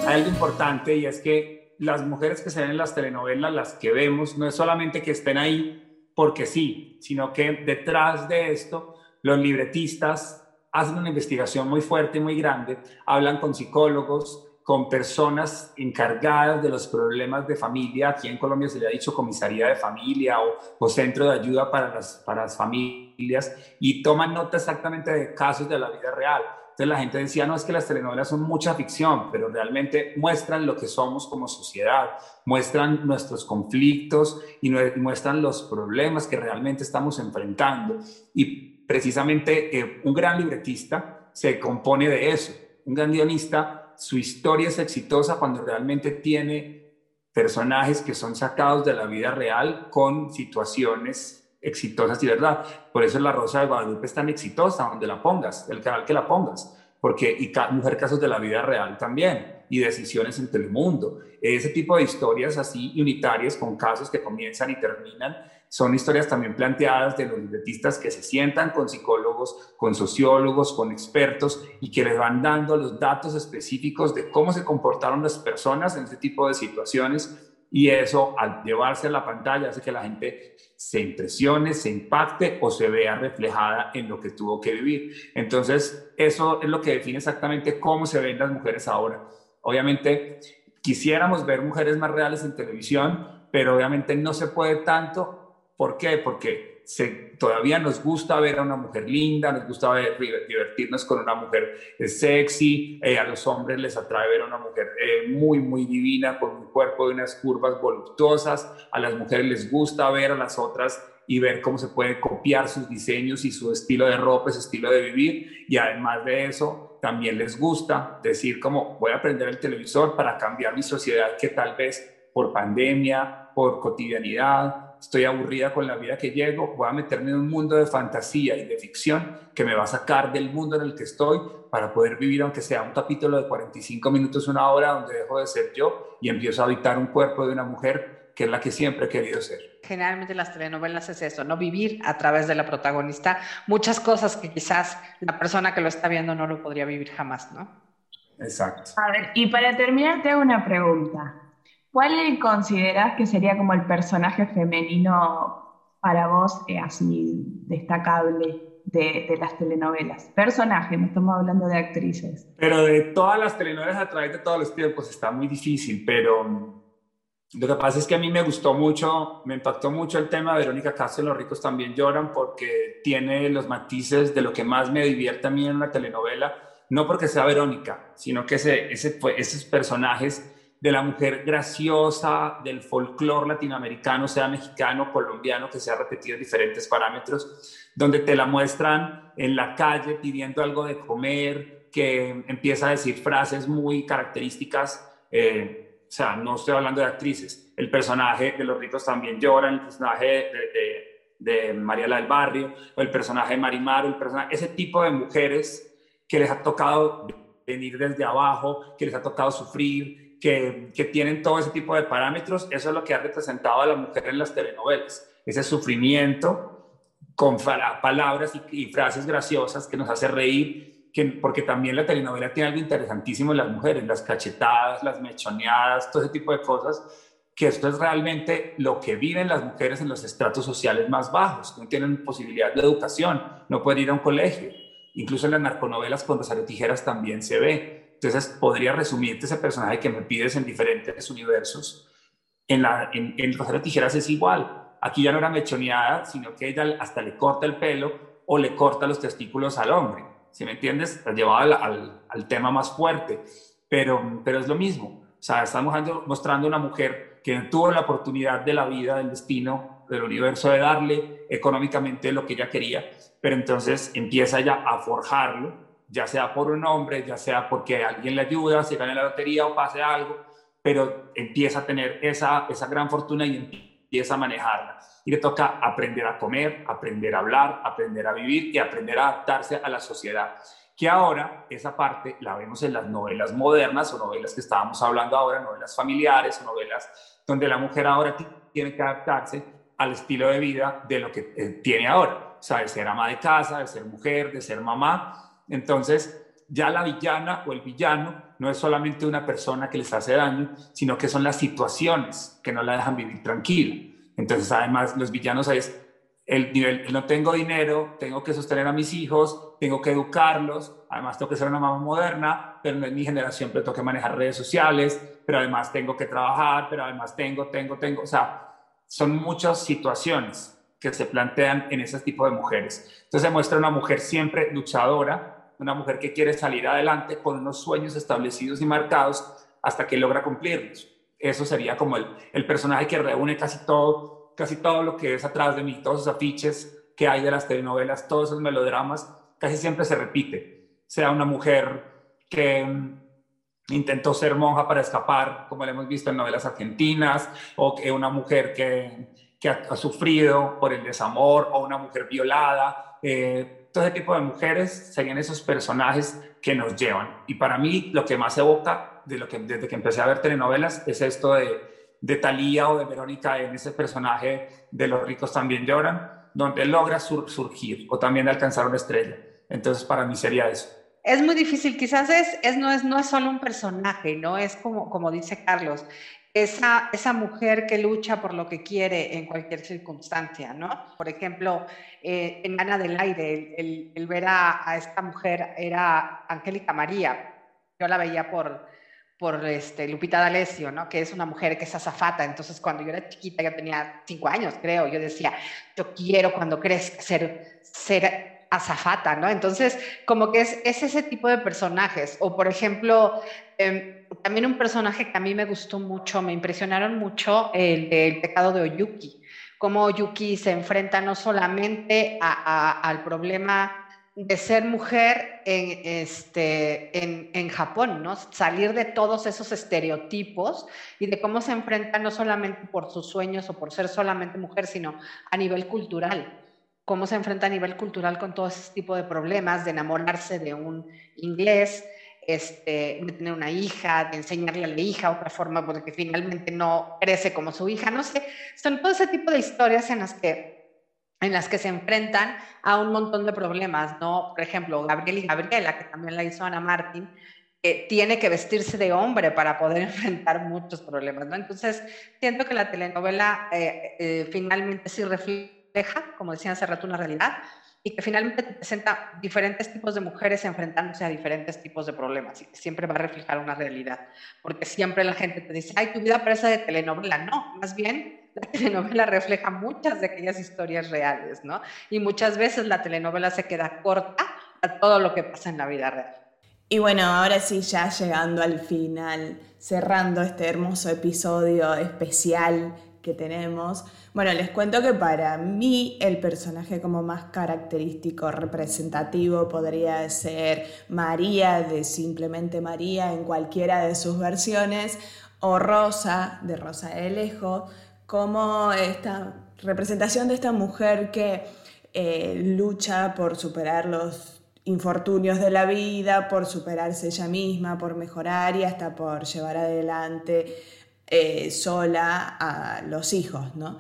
Hay algo importante y es que las mujeres que se ven en las telenovelas, las que vemos, no es solamente que estén ahí porque sí, sino que detrás de esto los libretistas hacen una investigación muy fuerte y muy grande, hablan con psicólogos, con personas encargadas de los problemas de familia. Aquí en Colombia se le ha dicho comisaría de familia o, centro de ayuda para las, para las familias y toman nota exactamente de casos de la vida real. Entonces la gente decía, no, es que las telenovelas son mucha ficción, pero realmente muestran lo que somos como sociedad, muestran nuestros conflictos y muestran los problemas que realmente estamos enfrentando. Y precisamente eh, un gran libretista se compone de eso. Un gran guionista su historia es exitosa cuando realmente tiene personajes que son sacados de la vida real con situaciones exitosas y verdad. Por eso La Rosa de Guadalupe es tan exitosa, donde la pongas, el canal que la pongas, porque y Mujer Casos de la Vida Real también, y Decisiones en Telemundo. Ese tipo de historias así unitarias con casos que comienzan y terminan son historias también planteadas de los libretistas que se sientan con psicólogos, con sociólogos, con expertos y que les van dando los datos específicos de cómo se comportaron las personas en ese tipo de situaciones y eso al llevarse a la pantalla hace que la gente se impresione, se impacte o se vea reflejada en lo que tuvo que vivir. Entonces, eso es lo que define exactamente cómo se ven las mujeres ahora. Obviamente, quisiéramos ver mujeres más reales en televisión, pero obviamente no se puede tanto ¿Por qué? Porque todavía nos gusta ver a una mujer linda, nos gusta ver, divertirnos con una mujer eh, sexy, eh, a los hombres les atrae ver a una mujer eh, muy, muy divina, con un cuerpo de unas curvas voluptuosas, a las mujeres les gusta ver a las otras y ver cómo se puede copiar sus diseños y su estilo de ropa, su estilo de vivir, y además de eso, también les gusta decir como voy a aprender el televisor para cambiar mi sociedad que tal vez por pandemia, por cotidianidad, estoy aburrida con la vida que llego, voy a meterme en un mundo de fantasía y de ficción que me va a sacar del mundo en el que estoy para poder vivir, aunque sea un capítulo de 45 minutos, una hora, donde dejo de ser yo y empiezo a habitar un cuerpo de una mujer que es la que siempre he querido ser. Generalmente las telenovelas es eso, no vivir a través de la protagonista muchas cosas que quizás la persona que lo está viendo no lo podría vivir jamás, ¿no? Exacto. A ver, y para terminar te hago una pregunta. ¿Cuál consideras que sería como el personaje femenino para vos eh, así destacable de, las telenovelas? Personaje, no estamos hablando de actrices. Pero de todas las telenovelas a través de todos los tiempos está muy difícil, pero mm, lo que pasa es que a mí me gustó mucho, me impactó mucho el tema de Verónica Castro, Los ricos también lloran, porque tiene los matices de lo que más me divierte a mí en una telenovela, no porque sea Verónica, sino que ese, ese, esos personajes de la mujer graciosa, del folclore latinoamericano, sea mexicano, colombiano, que se ha repetido en diferentes parámetros, donde te la muestran en la calle pidiendo algo de comer, que empieza a decir frases muy características. Eh, o sea, no estoy hablando de actrices. El personaje de Los ricos también lloran, el personaje de, de, Mariela del Barrio, o el personaje de Marimar, el personaje, ese tipo de mujeres que les ha tocado venir desde abajo, que les ha tocado sufrir, que, tienen todo ese tipo de parámetros, eso es lo que ha representado a la mujer en las telenovelas, ese sufrimiento con palabras y, frases graciosas que nos hace reír, que, porque también la telenovela tiene algo interesantísimo en las mujeres, las cachetadas, las mechoneadas, todo ese tipo de cosas, que esto es realmente lo que viven las mujeres en los estratos sociales más bajos, no tienen posibilidad de educación, no pueden ir a un colegio. Incluso en las narconovelas con Rosario Tijeras también se ve. Entonces, podría resumirte ese personaje que me pides en diferentes universos. En, la, en, en Rosario Tijeras es igual. Aquí ya no era mechoneada, sino que ella hasta le corta el pelo o le corta los testículos al hombre. ¿Sí me entiendes? La llevaba al, al, al, tema más fuerte. Pero, pero es lo mismo. O sea, estamos mostrando una mujer que tuvo la oportunidad de la vida, del destino, del universo de darle económicamente lo que ella quería, pero entonces empieza ya a forjarlo, ya sea por un hombre, ya sea porque alguien le ayuda, se gana la lotería o pase algo, pero empieza a tener esa, esa gran fortuna y empieza a manejarla. Y le toca aprender a comer, aprender a hablar, aprender a vivir y aprender a adaptarse a la sociedad que ahora esa parte la vemos en las novelas modernas o novelas que estábamos hablando ahora, novelas familiares o novelas donde la mujer ahora tiene que adaptarse al estilo de vida de lo que eh, tiene ahora, o sea, de ser ama de casa, de ser mujer, de ser mamá. Entonces, ya la villana o el villano no es solamente una persona que les hace daño, sino que son las situaciones que no la dejan vivir tranquila. Entonces, además, los villanos es el nivel, no tengo dinero, tengo que sostener a mis hijos, tengo que educarlos, además tengo que ser una mamá moderna, pero es mi generación, pero tengo que manejar redes sociales, pero además tengo que trabajar, pero además tengo, tengo, tengo, o sea, son muchas situaciones que se plantean en ese tipo de mujeres. Entonces se muestra una mujer siempre luchadora, una mujer que quiere salir adelante con unos sueños establecidos y marcados hasta que logra cumplirlos. Eso sería como el, el personaje que reúne casi todo casi todo lo que es atrás de mí, todos esos afiches que hay de las telenovelas, todos esos melodramas, casi siempre se repite. Sea una mujer que mm, intentó ser monja para escapar, como lo hemos visto en novelas argentinas, o que una mujer que, que ha, sufrido por el desamor, o una mujer violada. Eh, todo ese tipo de mujeres serían esos personajes que nos llevan. Y para mí lo que más evoca de lo que, desde que empecé a ver telenovelas es esto de de Talía o de Verónica en ese personaje de Los ricos también lloran, donde logra surgir o también alcanzar una estrella. Entonces, para mí sería eso. Es muy difícil, quizás es, es, no, es, no es solo un personaje, ¿no? Es como, como dice Carlos, esa, esa mujer que lucha por lo que quiere en cualquier circunstancia, ¿no? Por ejemplo, eh, en Ana del Aire, el, ver a, a, esta mujer era Angélica María. Yo la veía por, por este, Lupita D'Alessio, ¿no? que es una mujer que es azafata. Entonces, cuando yo era chiquita, yo tenía cinco años, creo, yo decía, yo quiero cuando crezca ser, ser azafata, ¿no? Entonces, como que es, es ese tipo de personajes. O, por ejemplo, em, también un personaje que a mí me gustó mucho, me impresionaron mucho, el pecado de Oyuki. Cómo Oyuki se enfrenta no solamente al problema de ser mujer en, este, en, Japón, ¿no? Salir de todos esos estereotipos y de cómo se enfrenta no solamente por sus sueños o por ser solamente mujer, sino a nivel cultural. Cómo se enfrenta a nivel cultural con todo ese tipo de problemas, de enamorarse de un inglés, este, de tener una hija, de enseñarle a la hija otra forma, porque finalmente no crece como su hija, no sé. Son todo ese tipo de historias en las que en las que se enfrentan a un montón de problemas, ¿no? Por ejemplo, Gabriel y Gabriela, que también la hizo Ana Martín, que tiene que vestirse de hombre para poder enfrentar muchos problemas, ¿no? Entonces, siento que la telenovela eh, eh, finalmente sí refleja, como decía hace rato, una realidad y que finalmente te presenta diferentes tipos de mujeres enfrentándose a diferentes tipos de problemas y que siempre va a reflejar una realidad, porque siempre la gente te dice, ay, tu vida parece de telenovela, no, más bien la telenovela refleja muchas de aquellas historias reales, ¿no? Y muchas veces la telenovela se queda corta a todo lo que pasa en la vida real. Y bueno, ahora sí, ya llegando al final, cerrando este hermoso episodio especial que tenemos. Bueno, les cuento que para mí el personaje como más característico, representativo, podría ser María de simplemente María en cualquiera de sus versiones, o Rosa de Rosa de Lejos, como esta representación de esta mujer que eh, lucha por superar los infortunios de la vida, por superarse ella misma, por mejorar y hasta por llevar adelante eh, sola a los hijos, ¿no?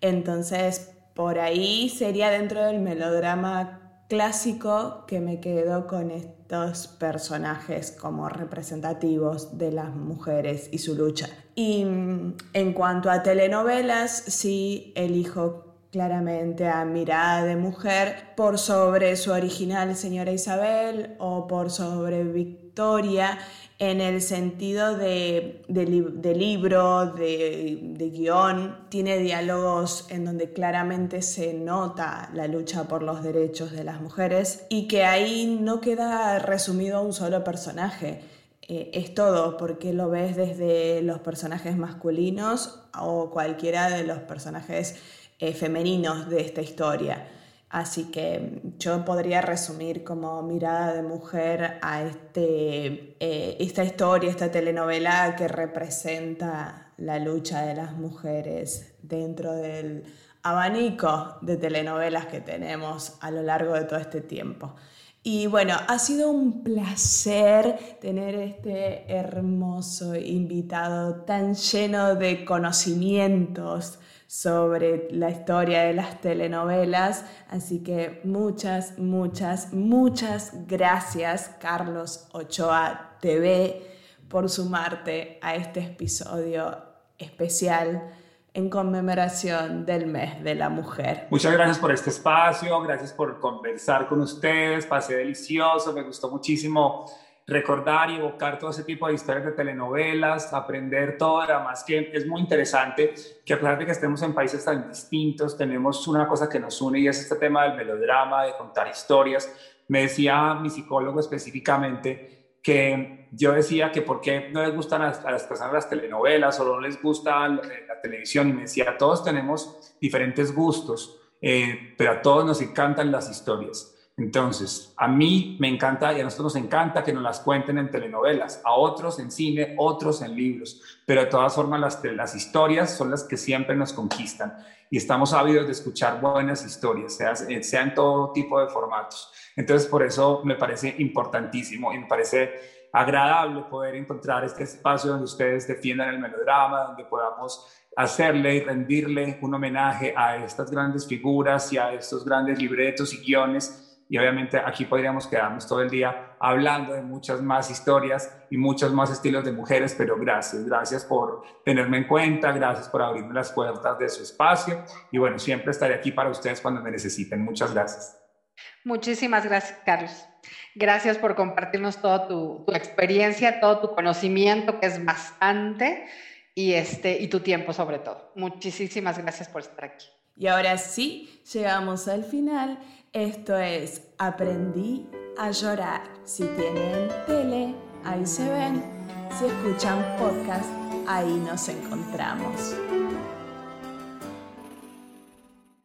Entonces, por ahí sería dentro del melodrama clásico que me quedo con estos personajes como representativos de las mujeres y su lucha. Y mm, en cuanto a telenovelas, sí elijo claramente a Mirada de Mujer por sobre su original Señora Isabel o por sobre Victoria en el sentido de, libro, de, de, guion, tiene diálogos en donde claramente se nota la lucha por los derechos de las mujeres y que ahí no queda resumido un solo personaje eh, es todo, porque lo ves desde los personajes masculinos o cualquiera de los personajes eh, femeninos de esta historia. Así que yo podría resumir como mirada de mujer a este, eh, esta historia, esta telenovela que representa la lucha de las mujeres dentro del abanico de telenovelas que tenemos a lo largo de todo este tiempo. Y bueno, ha sido un placer tener este hermoso invitado tan lleno de conocimientos sobre la historia de las telenovelas. Así que muchas, muchas, muchas gracias Carlos Ochoa TV por sumarte a este episodio especial en conmemoración del mes de la mujer. Muchas gracias por este espacio, gracias por conversar con ustedes, pasé delicioso, me gustó muchísimo recordar y evocar todo ese tipo de historias de telenovelas, aprender todo, además que es muy interesante que a pesar de que estemos en países tan distintos, tenemos una cosa que nos une y es este tema del melodrama, de contar historias. Me decía mi psicólogo específicamente que yo decía que por qué no les gustan las personas las telenovelas o no les gusta la, televisión y me decía, todos tenemos diferentes gustos, eh, pero a todos nos encantan las historias. Entonces, a mí me encanta y a nosotros nos encanta que nos las cuenten en telenovelas, a otros en cine, otros en libros, pero de todas formas las, las historias son las que siempre nos conquistan y estamos ávidos de escuchar buenas historias, sea, sea en todo tipo de formatos. Entonces, por eso me parece importantísimo y me parece agradable poder encontrar este espacio donde ustedes defiendan el melodrama, donde podamos hacerle y rendirle un homenaje a estas grandes figuras y a estos grandes libretos y guiones y obviamente aquí podríamos quedarnos todo el día hablando de muchas más historias y muchos más estilos de mujeres, pero gracias, gracias por tenerme en cuenta, gracias por abrirme las puertas de su espacio y bueno, siempre estaré aquí para ustedes cuando me necesiten. Muchas gracias. Muchísimas gracias, Carlos. Gracias por compartirnos toda tu, tu experiencia, todo tu conocimiento, que es bastante, y, este, y tu tiempo sobre todo. Muchísimas gracias por estar aquí. Y ahora sí, llegamos al final esto es Aprendí a llorar. Si tienen tele, ahí se ven. Si escuchan podcast, ahí nos encontramos.